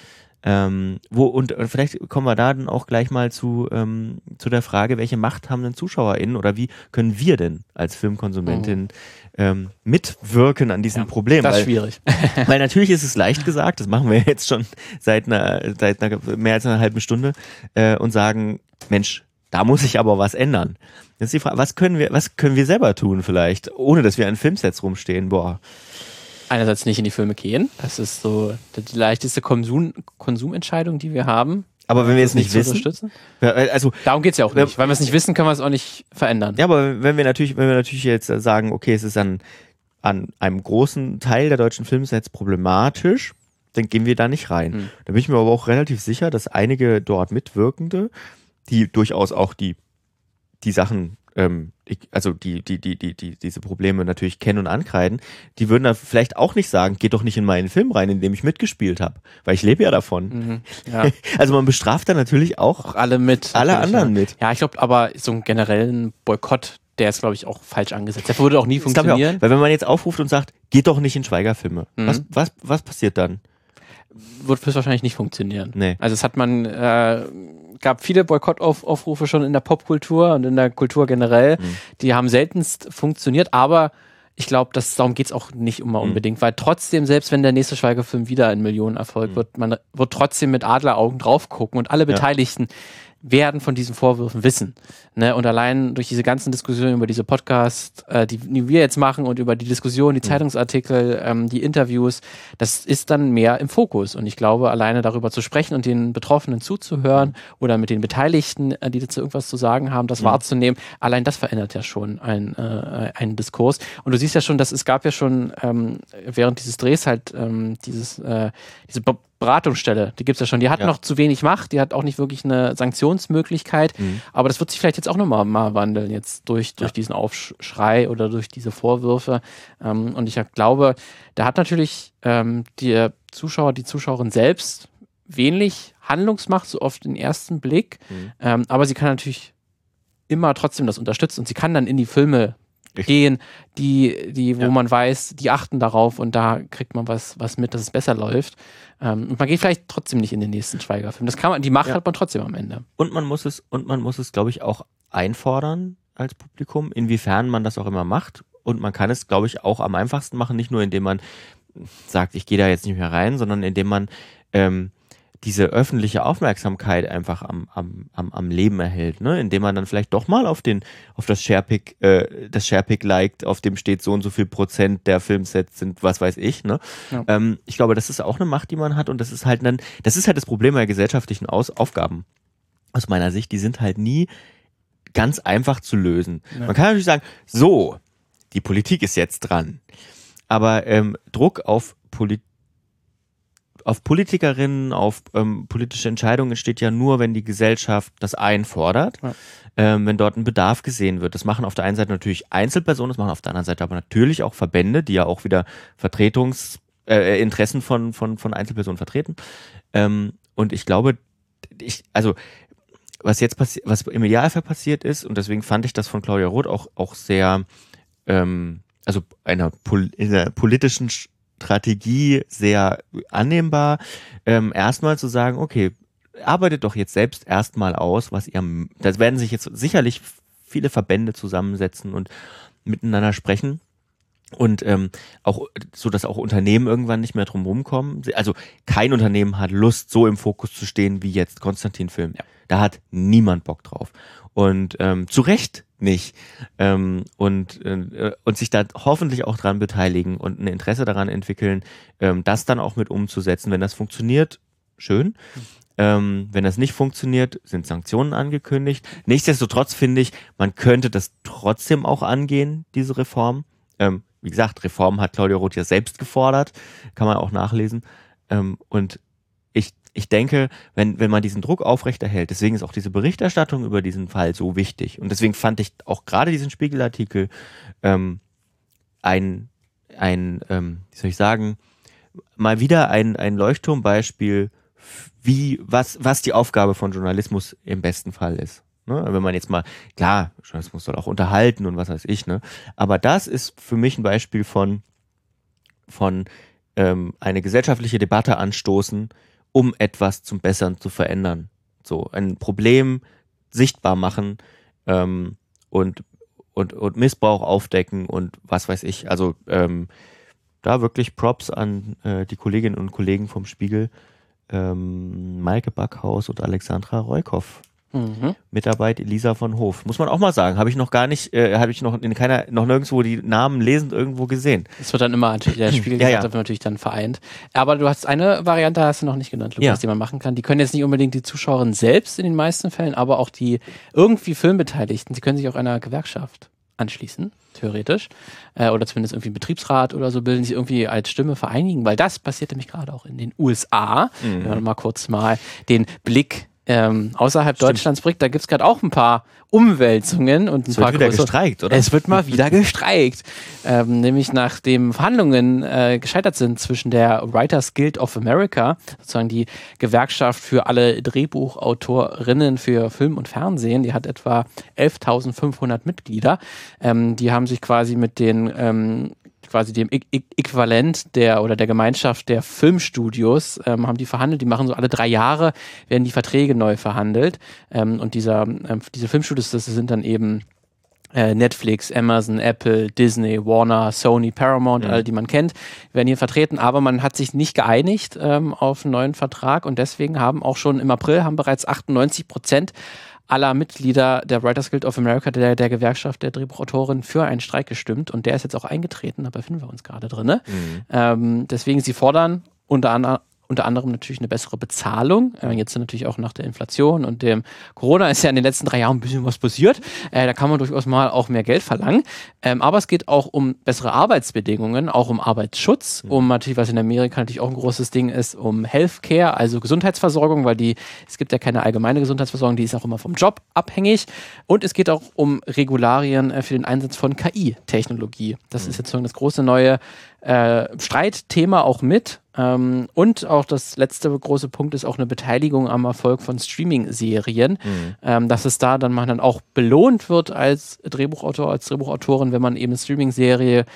Ähm, wo, und, vielleicht kommen wir da dann auch gleich mal zu, ähm, zu der Frage, welche Macht haben denn ZuschauerInnen oder wie können wir denn als Filmkonsumentin ähm, mitwirken an diesem Mhm. Ja, Problem? das ist Weil- schwierig. weil natürlich ist es leicht gesagt, das machen wir jetzt schon seit einer, seit einer mehr als einer halben Stunde äh, und sagen, Mensch, da muss sich aber was ändern. Jetzt ist die Frage, was können wir, was können wir selber tun vielleicht, ohne dass wir an Filmsets rumstehen? Boah, Einerseits nicht in die Filme gehen. Das ist so die leichteste Konsum, Konsumentscheidung, die wir haben. aber wenn wir es nicht wissen, äh, also Darum geht's ja auch nicht. Weil wir es nicht wissen, können wir es auch nicht verändern. ja, aber wenn wir natürlich, wenn wir natürlich jetzt sagen, okay, es ist an an einem großen Teil der deutschen Filmsets problematisch, dann gehen wir da nicht rein. Hm. Da bin ich mir aber auch relativ sicher, dass einige dort Mitwirkende, die durchaus auch die, die Sachen, ähm, also die, die, die, die, die, diese Probleme natürlich kennen und ankreiden, die würden da vielleicht auch nicht sagen, geht doch nicht in meinen Film rein, in dem ich mitgespielt habe, weil ich lebe ja davon. Mhm. Ja. Also man bestraft da natürlich auch Auch alle mit. alle anderen ja. mit. Ja, ich glaube, aber so einen generellen Boykott, der ist, glaube ich, auch falsch angesetzt. Der würde auch nie Das funktionieren. auch. Weil wenn man jetzt aufruft und sagt, geht doch nicht in Schweigerfilme, Mhm. was, was, was passiert dann? Wird höchstwahrscheinlich nicht funktionieren. Nee. Also es hat man, äh, gab viele Boykottaufrufe schon in der Popkultur und in der Kultur generell. Mhm. Die haben seltenst funktioniert, aber ich glaube, darum geht's auch nicht immer Mhm. unbedingt, weil trotzdem, selbst wenn der nächste Schweigerfilm wieder ein Millionenerfolg Mhm. wird, man wird trotzdem mit Adleraugen drauf gucken und alle Beteiligten werden von diesen Vorwürfen wissen. Ne? Und allein durch diese ganzen Diskussionen über diese Podcasts, äh, die, die wir jetzt machen und über die Diskussion, die Zeitungsartikel, ähm, die Interviews, das ist dann mehr im Fokus. Und ich glaube, alleine darüber zu sprechen und den Betroffenen zuzuhören oder mit den Beteiligten, äh, die dazu irgendwas zu sagen haben, das wahrzunehmen, allein das verändert ja schon ein, äh, einen Diskurs. Und du siehst ja schon, dass es gab ja schon ähm, während dieses Drehs halt ähm, dieses, äh, diese Beratungsstelle, die gibt's ja schon. Die hat Ja. noch zu wenig Macht, die hat auch nicht wirklich eine Sanktionsmöglichkeit. Aber das wird sich vielleicht jetzt auch nochmal mal wandeln, jetzt durch, durch diesen Aufschrei oder durch diese Vorwürfe. Ähm, und ich glaube, da hat natürlich ähm, der Zuschauer, die Zuschauerin selbst wenig Handlungsmacht, so auf den ersten Blick. Mhm. Ähm, aber sie kann natürlich immer trotzdem das unterstützen und sie kann dann in die Filme. Gehen, die, die, wo Ja. man weiß, die achten darauf und da kriegt man was, was mit, dass es besser läuft. Ähm, und man geht vielleicht trotzdem nicht in den nächsten Schweigerfilm. Das kann man, die Macht Ja. hat man trotzdem am Ende. Und man muss es, und man muss es, glaube ich, auch einfordern als Publikum, inwiefern man das auch immer macht. Und man kann es, glaube ich, auch am einfachsten machen, nicht nur indem man sagt, ich gehe da jetzt nicht mehr rein, sondern indem man ähm, diese öffentliche Aufmerksamkeit einfach am, am, am, am Leben erhält, ne? Indem man dann vielleicht doch mal auf den, auf das Sharepick, äh, das Sharepick liked, auf dem steht so und so viel Prozent der Filmsets sind, was weiß ich, ne? Ja. Ähm, ich glaube, das ist auch eine Macht, die man hat und das ist halt dann, das ist halt das Problem bei gesellschaftlichen Aus Aufgaben aus meiner Sicht, die sind halt nie ganz einfach zu lösen. Ja. Man kann natürlich sagen, so, die Politik ist jetzt dran. Aber ähm, Druck auf, Poli auf Politikerinnen, auf ähm, politische Entscheidungen entsteht ja nur, wenn die Gesellschaft das einfordert, Ja. ähm, wenn dort ein Bedarf gesehen wird. Das machen auf der einen Seite natürlich Einzelpersonen, das machen auf der anderen Seite aber natürlich auch Verbände, die ja auch wieder Vertretungs äh, Interessen von, von, von Einzelpersonen vertreten. Ähm, und ich glaube, ich, also was jetzt passiert, was im Idealfall passiert ist, und deswegen fand ich das von Claudia Roth auch, auch sehr, ähm, also einer, pol in der politischen Strategie sehr annehmbar, ähm, erstmal zu sagen, okay, arbeitet doch jetzt selbst erstmal aus, was ihr, da werden sich jetzt sicherlich viele Verbände zusammensetzen und miteinander sprechen. Und ähm, auch so, dass auch Unternehmen irgendwann nicht mehr drum rumkommen. Also kein Unternehmen hat Lust, so im Fokus zu stehen wie jetzt Konstantin Film. Ja. Da hat niemand Bock drauf. Und ähm, zu Recht nicht. Ähm, und, äh, und sich da hoffentlich auch dran beteiligen und ein Interesse daran entwickeln, ähm, das dann auch mit umzusetzen. Wenn das funktioniert, schön. Ähm, wenn das nicht funktioniert, sind Sanktionen angekündigt. Nichtsdestotrotz finde ich, man könnte das trotzdem auch angehen, diese Reform. Ähm, wie gesagt, Reform hat Claudia Roth ja selbst gefordert, kann man auch nachlesen. Ähm, und ich ich denke, wenn, wenn man diesen Druck aufrechterhält, deswegen ist auch diese Berichterstattung über diesen Fall so wichtig. Und deswegen fand ich auch gerade diesen Spiegelartikel ähm, ein, ein ähm, wie soll ich sagen, mal wieder ein, ein Leuchtturmbeispiel, wie, was, was die Aufgabe von Journalismus im besten Fall ist. Ne? Wenn man jetzt mal, klar, Journalismus soll auch unterhalten und was weiß ich, ne? Aber das ist für mich ein Beispiel von, von ähm, eine gesellschaftliche Debatte anstoßen, um etwas zum Besseren zu verändern. So, ein Problem sichtbar machen ähm, und, und, und Missbrauch aufdecken und was weiß ich. Also ähm, da wirklich Props an äh, die Kolleginnen und Kollegen vom Spiegel, ähm, Maike Backhaus und Alexandra Reukoff. Mhm. Mitarbeit Elisa von Hof. Muss man auch mal sagen, habe ich noch gar nicht, äh, habe ich noch in keiner, noch nirgendwo die Namen lesend irgendwo gesehen. Das wird dann immer natürlich, der Spiegel ja, ja. wird natürlich dann vereint. Aber du hast eine Variante, hast du noch nicht genannt, Lukas, ja. die man machen kann. Die können jetzt nicht unbedingt die Zuschauerinnen selbst in den meisten Fällen, aber auch die irgendwie Filmbeteiligten. Sie können sich auch einer Gewerkschaft anschließen, theoretisch. Äh, oder zumindest irgendwie einen Betriebsrat oder so bilden, sich irgendwie als Stimme vereinigen, weil das passiert nämlich gerade auch in den USA. Mhm. Wenn man mal kurz mal den Blick ähm, außerhalb Stimmt. Deutschlands bringt, da gibt es gerade auch ein paar Umwälzungen und ein es paar wird wieder größere, gestreikt, oder? Es wird mal wieder gestreikt. Ähm, nämlich nachdem Verhandlungen äh, gescheitert sind zwischen der Writers Guild of America, sozusagen die Gewerkschaft für alle Drehbuchautorinnen für Film und Fernsehen, die hat etwa 11.500 Mitglieder. Ähm, die haben sich quasi mit den ähm, quasi dem Äquivalent der oder der Gemeinschaft der Filmstudios, ähm, haben die verhandelt. Die machen so alle drei Jahre, werden die Verträge neu verhandelt. Ähm, und dieser, ähm, diese Filmstudios, das sind dann eben äh, Netflix, Amazon, Apple, Disney, Warner, Sony, Paramount, mhm. all die man kennt, werden hier vertreten, aber man hat sich nicht geeinigt ähm, auf einen neuen Vertrag und deswegen haben auch schon im April haben bereits 98 Prozent aller Mitglieder der Writers Guild of America, der, der Gewerkschaft der Drehbuchautoren, für einen Streik gestimmt und der ist jetzt auch eingetreten, da befinden wir uns gerade drin. Mhm. Ähm, deswegen, sie fordern unter anderem unter anderem natürlich eine bessere Bezahlung. Äh, jetzt natürlich auch nach der Inflation und dem Corona ist ja in den letzten drei Jahren ein bisschen was passiert. Äh, da kann man durchaus mal auch mehr Geld verlangen. Ähm, aber es geht auch um bessere Arbeitsbedingungen, auch um Arbeitsschutz, mhm. um natürlich, was in Amerika natürlich auch ein großes Ding ist, um Healthcare, also Gesundheitsversorgung, weil die, es gibt ja keine allgemeine Gesundheitsversorgung, die ist auch immer vom Job abhängig. Und es geht auch um Regularien äh, für den Einsatz von KI-Technologie. Das mhm. ist jetzt so das große neue äh, Streitthema auch mit. Ähm, und auch das letzte große Punkt ist auch eine Beteiligung am Erfolg von Streaming-Serien, mhm. ähm, dass es da dann man dann auch belohnt wird als Drehbuchautor, als Drehbuchautorin, wenn man eben eine Streaming-Serie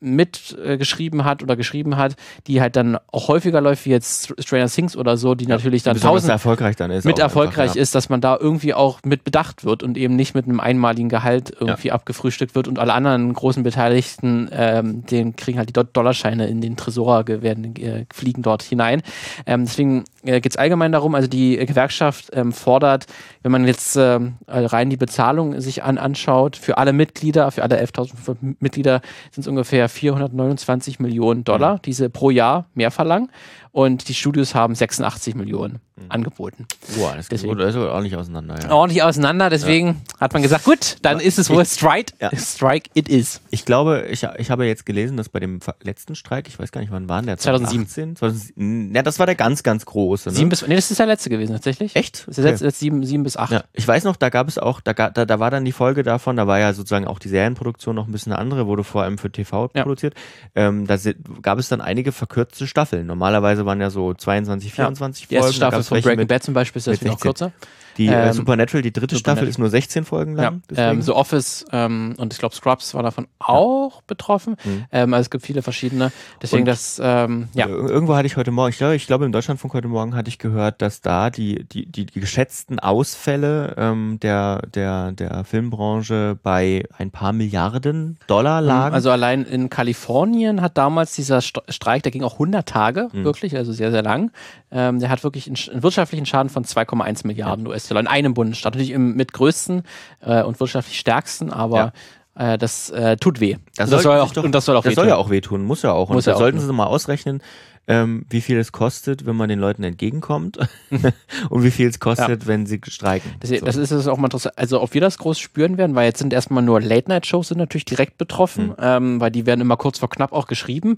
mitgeschrieben äh, hat oder geschrieben hat, die halt dann auch häufiger läuft, wie jetzt Stranger Things oder so, die ja, natürlich dann tausend erfolgreich dann ist mit erfolgreich einfach, ja. ist, dass man da irgendwie auch mit bedacht wird und eben nicht mit einem einmaligen Gehalt irgendwie ja. abgefrühstückt wird und alle anderen großen Beteiligten, ähm, den kriegen halt die Dollarscheine in den Tresor, werden, äh, fliegen dort hinein. Ähm, deswegen äh, geht es allgemein darum, also die Gewerkschaft ähm, fordert, wenn man jetzt ähm, rein die Bezahlung sich an, anschaut, für alle Mitglieder, für alle 11.000 Mitglieder sind es ungefähr 429 Millionen Dollar, mhm. die sie pro Jahr mehr verlangen und die Studios haben 86 Millionen mhm. angeboten. Boah, das deswegen, geht also ordentlich auseinander. Ja. Ordentlich auseinander, deswegen ja. hat man gesagt, gut, dann ist es wohl Strike, ja. Strike it is. Ich glaube, ich, ich habe jetzt gelesen, dass bei dem letzten Streik, ich weiß gar nicht, wann war der? 2017? 2017 ja, das war der ganz, ganz große. Ne? Sieben bis, nee, das ist der letzte gewesen, tatsächlich. Echt? Das ist okay. jetzt, sieben, sieben bis acht. Ja, ich weiß noch, da gab es auch, da, da, da war dann die Folge davon, da war ja sozusagen auch die Serienproduktion noch ein bisschen eine andere, wurde vor allem für TV produziert. Ähm, da gab es dann einige verkürzte Staffeln. Normalerweise waren ja so 22, 24 ja. Folgen. Die erste Staffel von Breaking Bad zum Beispiel ist das noch kürzer. Die äh, ähm, Supernatural, die dritte. Staffel ist nur 16 Folgen lang. Ja. Ähm, so Office ähm, und ich glaube Scrubs war davon ja. auch betroffen. Mhm. Ähm, also es gibt viele verschiedene. Deswegen und das, ähm, ja. Irgendwo hatte ich heute Morgen, ich glaube, ich glaube im Deutschlandfunk heute Morgen hatte ich gehört, dass da die, die, die, die geschätzten Ausfälle ähm, der, der, der Filmbranche bei ein paar Milliarden Dollar mhm. lagen. Also allein in Kalifornien hat damals dieser Streik, der ging auch 100 Tage, mhm. wirklich, also sehr, sehr lang. Der hat wirklich einen, einen wirtschaftlichen Schaden von 2,1 Milliarden ja. US-Dollar in einem Bundesstaat. Natürlich im mit größten äh, und wirtschaftlich stärksten, aber ja. äh, das äh, tut weh. Das, soll, das soll auch, doch, und das soll auch das soll ja auch wehtun, muss ja auch. Muss und ja da sollten auch, sie mal ausrechnen, ähm, wie viel es kostet, wenn man den Leuten entgegenkommt und wie viel es kostet, ja. wenn sie streiken. Das, das ist es auch mal interessant. Also, ob wir das groß spüren werden, weil jetzt sind erstmal nur Late-Night-Shows sind natürlich direkt betroffen, mhm. ähm, weil die werden immer kurz vor knapp auch geschrieben.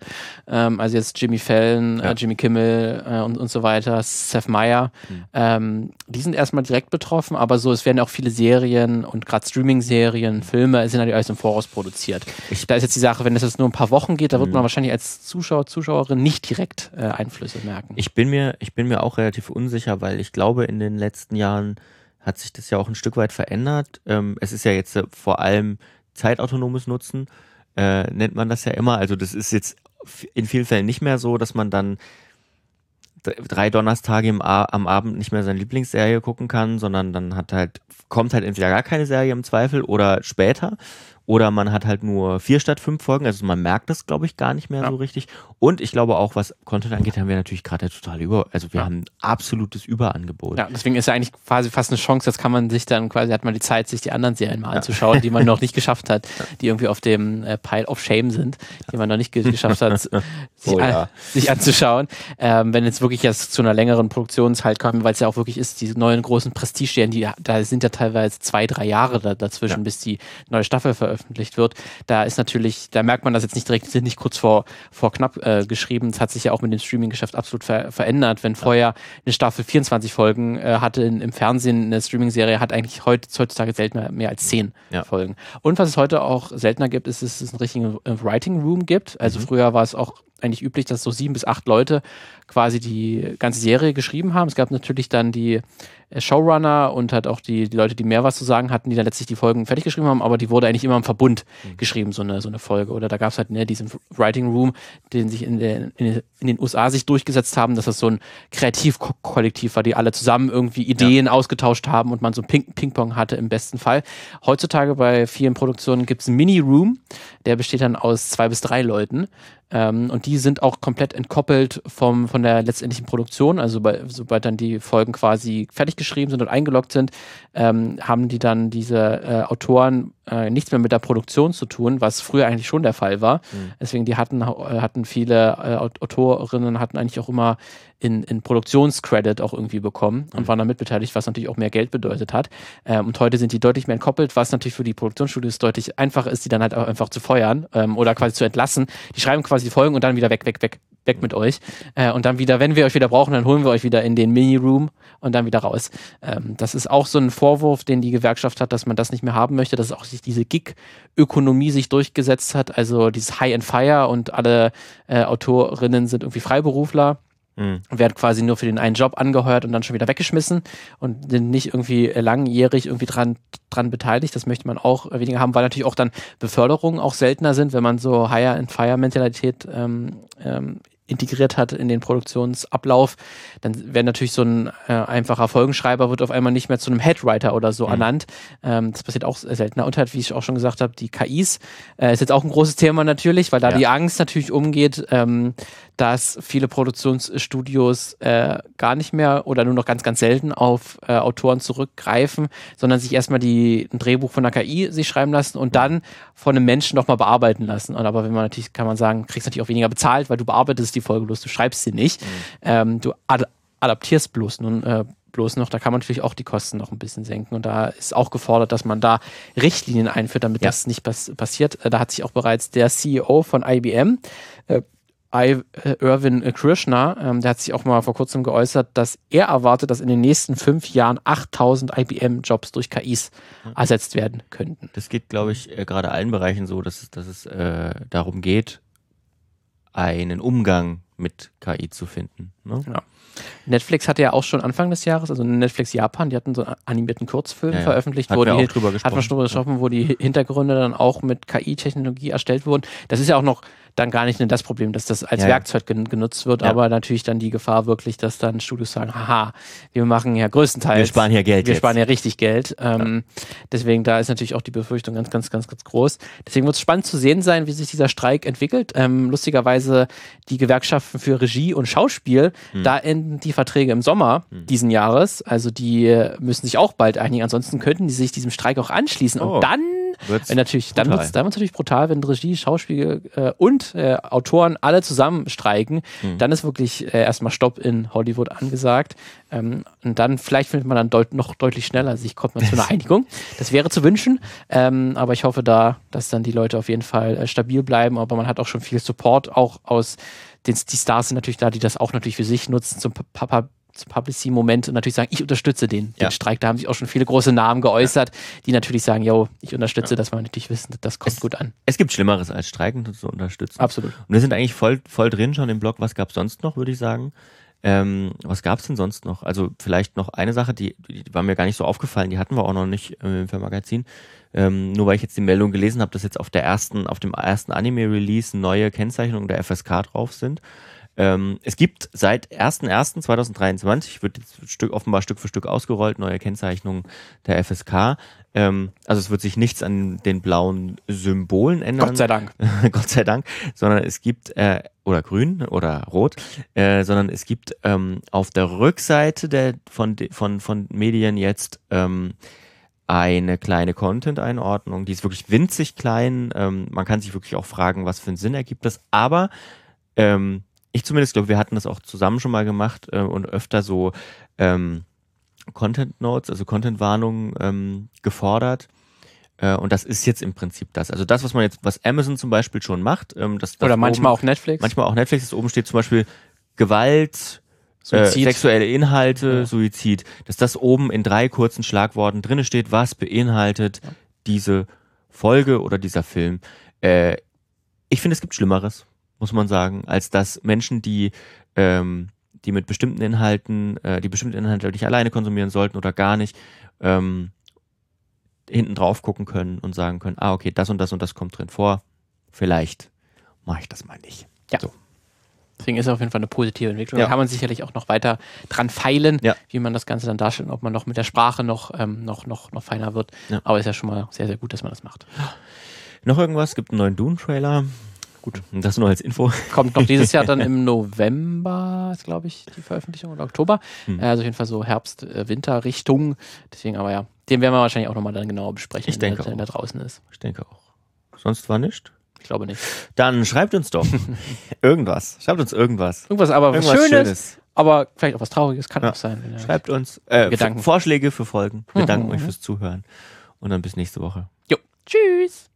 Ähm, also jetzt Jimmy Fallon, äh, ja. äh, Jimmy Kimmel äh, und, und so weiter, Seth Meyer, mhm. ähm, die sind erstmal direkt betroffen, aber so, es werden auch viele Serien und gerade Streaming-Serien, Filme, sind natürlich alles im Voraus produziert. Ich, da ist jetzt die Sache, wenn es jetzt nur ein paar Wochen geht, da wird mhm. man wahrscheinlich als Zuschauer, Zuschauerin nicht direkt äh, Einflüsse merken. Ich bin, mir, ich bin mir auch relativ unsicher, weil ich glaube, in den letzten Jahren hat sich das ja auch ein Stück weit verändert. Ähm, es ist ja jetzt äh, vor allem zeitautonomes Nutzen, äh, nennt man das ja immer. Also das ist jetzt in vielen Fällen nicht mehr so, dass man dann drei Donnerstage im am Abend nicht mehr seine Lieblingsserie gucken kann, sondern dann hat halt, kommt halt entweder gar keine Serie im Zweifel oder später. Oder man hat halt nur vier statt fünf Folgen. Also man merkt das, glaube ich, gar nicht mehr ja. so richtig. Und ich glaube auch, was Content angeht, haben wir natürlich gerade total über, also wir ja. haben absolutes Überangebot. Ja, deswegen ist ja eigentlich quasi fast eine Chance, jetzt kann man sich dann quasi, hat man die Zeit, sich die anderen Serien mal ja. anzuschauen, die man noch nicht geschafft hat, die irgendwie auf dem äh, Pile of Shame sind, die man noch nicht geschafft hat, sich, oh, an, sich anzuschauen. Ähm, wenn jetzt wirklich jetzt zu einer längeren Produktionszeit kommen, weil es ja auch wirklich ist, die neuen großen Prestige-Serien, die, da sind ja teilweise zwei, drei Jahre da, dazwischen, bis die neue Staffel veröffentlicht veröffentlicht wird. Da ist natürlich, da merkt man das jetzt nicht direkt, sind nicht kurz vor, vor knapp äh, geschrieben. Es hat sich ja auch mit dem Streaming-Geschäft absolut ver verändert. Wenn vorher eine Staffel 24 Folgen äh, hatte in, im Fernsehen, eine Streaming-Serie hat eigentlich heute, heutzutage seltener mehr als 10 ja. Folgen. Und was es heute auch seltener gibt, ist, dass es einen richtigen Writing Room gibt. Also mhm. früher war es auch eigentlich üblich, dass so sieben bis acht Leute quasi die ganze Serie geschrieben haben. Es gab natürlich dann die äh, Showrunner und hat auch die, die Leute, die mehr was zu sagen hatten, die dann letztlich die Folgen fertig geschrieben haben, aber die wurde eigentlich immer im Verbund mhm. geschrieben, so eine, so eine Folge. Oder da gab es halt ne, diesen Writing Room, den sich in, der, in, in, den USA sich durchgesetzt haben, dass das so ein Kreativkollektiv war, die alle zusammen irgendwie Ideen ja. ausgetauscht haben und man so Ping Ping-Pong hatte im besten Fall. Heutzutage bei vielen Produktionen gibt es einen Mini-Room, der besteht dann aus zwei bis drei Leuten. Ähm, und die sind auch komplett entkoppelt vom, von der letztendlichen Produktion. Also bei, sobald dann die Folgen quasi fertig geschrieben sind und eingeloggt sind, ähm, haben die dann diese äh, Autoren äh, nichts mehr mit der Produktion zu tun, was früher eigentlich schon der Fall war. Mhm. Deswegen, die hatten, äh, hatten viele äh, Autorinnen hatten eigentlich auch immer in, in Produktionscredit auch irgendwie bekommen und mhm. waren damit beteiligt, was natürlich auch mehr Geld bedeutet hat. Ähm, und heute sind die deutlich mehr entkoppelt, was natürlich für die Produktionsstudios deutlich einfacher ist, die dann halt auch einfach zu feuern ähm, oder quasi zu entlassen. Die schreiben quasi die Folgen und dann wieder weg, weg, weg, weg mit euch. Äh, und dann wieder, wenn wir euch wieder brauchen, dann holen wir euch wieder in den Mini-Room und dann wieder raus. Ähm, das ist auch so ein Vorwurf, den die Gewerkschaft hat, dass man das nicht mehr haben möchte, dass auch sich diese Gig-Ökonomie sich durchgesetzt hat, also dieses High and Fire und alle äh, Autorinnen sind irgendwie Freiberufler Mhm. Werden quasi nur für den einen Job angeheuert und dann schon wieder weggeschmissen und sind nicht irgendwie langjährig irgendwie dran, dran beteiligt. Das möchte man auch weniger haben, weil natürlich auch dann Beförderungen auch seltener sind, wenn man so Hire-and-Fire-Mentalität ähm, ähm, integriert hat in den Produktionsablauf, dann wäre natürlich so ein äh, einfacher Folgenschreiber wird auf einmal nicht mehr zu einem Headwriter oder so mhm. ernannt. Ähm, das passiert auch seltener. Und halt, wie ich auch schon gesagt habe, die KIs äh, ist jetzt auch ein großes Thema natürlich, weil da ja. die Angst natürlich umgeht, ähm, dass viele Produktionsstudios äh, gar nicht mehr oder nur noch ganz, ganz selten auf äh, Autoren zurückgreifen, sondern sich erstmal die, ein Drehbuch von der KI sich schreiben lassen und dann von einem Menschen nochmal bearbeiten lassen. Und aber wenn man natürlich, kann man sagen, kriegst natürlich auch weniger bezahlt, weil du bearbeitest die Folge bloß, du schreibst sie nicht. Mhm. Ähm, du ad adaptierst bloß nun äh, bloß noch, da kann man natürlich auch die Kosten noch ein bisschen senken. Und da ist auch gefordert, dass man da Richtlinien einführt, damit ja. das nicht pass passiert. Äh, da hat sich auch bereits der CEO von IBM äh, Äh, Irvin Krishna, ähm, der hat sich auch mal vor kurzem geäußert, dass er erwartet, dass in den nächsten fünf Jahren 8000 IBM-Jobs durch KIs mhm. ersetzt werden könnten. Das geht, glaube ich, äh, gerade allen Bereichen so, dass es, dass es äh, darum geht, einen Umgang mit KI zu finden. Ne? Ja. Netflix hatte ja auch schon Anfang des Jahres, also Netflix Japan, die hatten so einen animierten Kurzfilm ja, ja. veröffentlicht, hat wo die, auch drüber gesprochen. hat man drüber gesprochen, wo die Hintergründe dann auch mit KI-Technologie erstellt wurden. Das ist ja auch noch dann gar nicht das Problem, dass das als ja, Werkzeug gen genutzt wird, aber natürlich dann die Gefahr wirklich, dass dann Studios sagen, haha, wir machen ja größtenteils. Wir sparen hier Geld. Wir jetzt. sparen ja richtig Geld. Ähm, deswegen, da ist natürlich auch die Befürchtung ganz, ganz, ganz, ganz groß. Deswegen wird es spannend zu sehen sein, wie sich dieser Streik entwickelt. Ähm, lustigerweise die Gewerkschaften für Regie und Schauspiel, hm. da enden die Verträge im Sommer hm. diesen Jahres. Also die müssen sich auch bald einigen. Ansonsten könnten die sich diesem Streik auch anschließen. Oh. Und dann wird's Wenn natürlich, dann wird es dann wird's natürlich brutal, wenn Regie, Schauspiel äh, und äh, Autoren alle zusammen streiken. Hm. Dann ist wirklich äh, erstmal Stopp in Hollywood angesagt. Ähm, und dann vielleicht findet man dann deut noch deutlich schneller sich kommt man zu einer Einigung. Das wäre zu wünschen. Ähm, aber ich hoffe da, dass dann die Leute auf jeden Fall äh, stabil bleiben. Aber man hat auch schon viel Support, auch aus den die Stars sind natürlich da, die das auch natürlich für sich nutzen zum Papa. Zum Publicity-Moment und natürlich sagen, ich unterstütze den, den Ja. Streik. Da haben sich auch schon viele große Namen geäußert, die natürlich sagen, yo, ich unterstütze, dass wir natürlich wissen, das kommt Es- gut an. Es gibt Schlimmeres als Streiken zu unterstützen. Absolut. Und wir sind eigentlich voll, voll drin schon im Blog. Was gab's sonst noch, würde ich sagen? Ähm, was gab's denn sonst noch? Also vielleicht noch eine Sache, die, die war mir gar nicht so aufgefallen, die hatten wir auch noch nicht äh, im Filmmagazin. Ähm, nur weil ich jetzt die Meldung gelesen habe, dass jetzt auf der ersten, auf dem ersten Anime-Release neue Kennzeichnungen der FSK drauf sind. Ähm, es gibt seit 1.1.2023, wird jetzt Stück, offenbar Stück für Stück ausgerollt, neue Kennzeichnungen der FSK. Ähm, also es wird sich nichts an den blauen Symbolen ändern. Gott sei Dank. Gott sei Dank, sondern es gibt, äh, oder grün oder rot, äh, sondern es gibt ähm, auf der Rückseite der, von, von, von Medien jetzt ähm, eine kleine Content-Einordnung, die ist wirklich winzig klein. Ähm, man kann sich wirklich auch fragen, was für einen Sinn ergibt das. Aber ähm, ich zumindest glaube, wir hatten das auch zusammen schon mal gemacht äh, und öfter so ähm, Content Notes, also Content Warnungen ähm, gefordert. Äh, und das ist jetzt im Prinzip das. Also das, was man jetzt, was Amazon zum Beispiel schon macht, ähm, das, das Oder manchmal oben, auch Netflix. manchmal auch Netflix, das oben steht zum Beispiel Gewalt, äh, Suizid. sexuelle Inhalte, Ja. Suizid, dass das oben in drei kurzen Schlagworten drinne steht, was beinhaltet diese Folge oder dieser Film. Äh, ich finde, es gibt Schlimmeres, muss man sagen, als dass Menschen, die, ähm, die mit bestimmten Inhalten, äh, die bestimmte Inhalte nicht alleine konsumieren sollten oder gar nicht, ähm, hinten drauf gucken können und sagen können, ah, okay, das und das und das kommt drin vor. Vielleicht mache ich das mal nicht. Deswegen ist es auf jeden Fall eine positive Entwicklung. Ja. Da kann man sicherlich auch noch weiter dran feilen, Ja. wie man das Ganze dann darstellt, und ob man noch mit der Sprache noch, ähm, noch, noch, noch feiner wird. Ja. Aber ist ja schon mal sehr, sehr gut, dass man das macht. Noch irgendwas? Es gibt einen neuen Dune-Trailer. Gut, das nur als Info. Kommt noch dieses Jahr dann im November, ist glaube ich die Veröffentlichung oder Oktober. Hm. Äh, Also auf jeden Fall so Herbst, äh. Deswegen aber ja, den werden wir wahrscheinlich auch nochmal dann genauer besprechen, Ich denke wenn, der- wenn der auch. draußen ist. Ich denke auch. Sonst war nicht. Ich glaube nicht. Dann schreibt uns doch irgendwas. Schreibt uns irgendwas. Irgendwas aber was Irgendwas Schönes, aber vielleicht auch was Trauriges kann Ja. auch sein. Schreibt uns äh, Gedanken. Vorschläge für Folgen. Wir Mhm. danken euch fürs Zuhören. Und dann bis nächste Woche. Jo. Tschüss.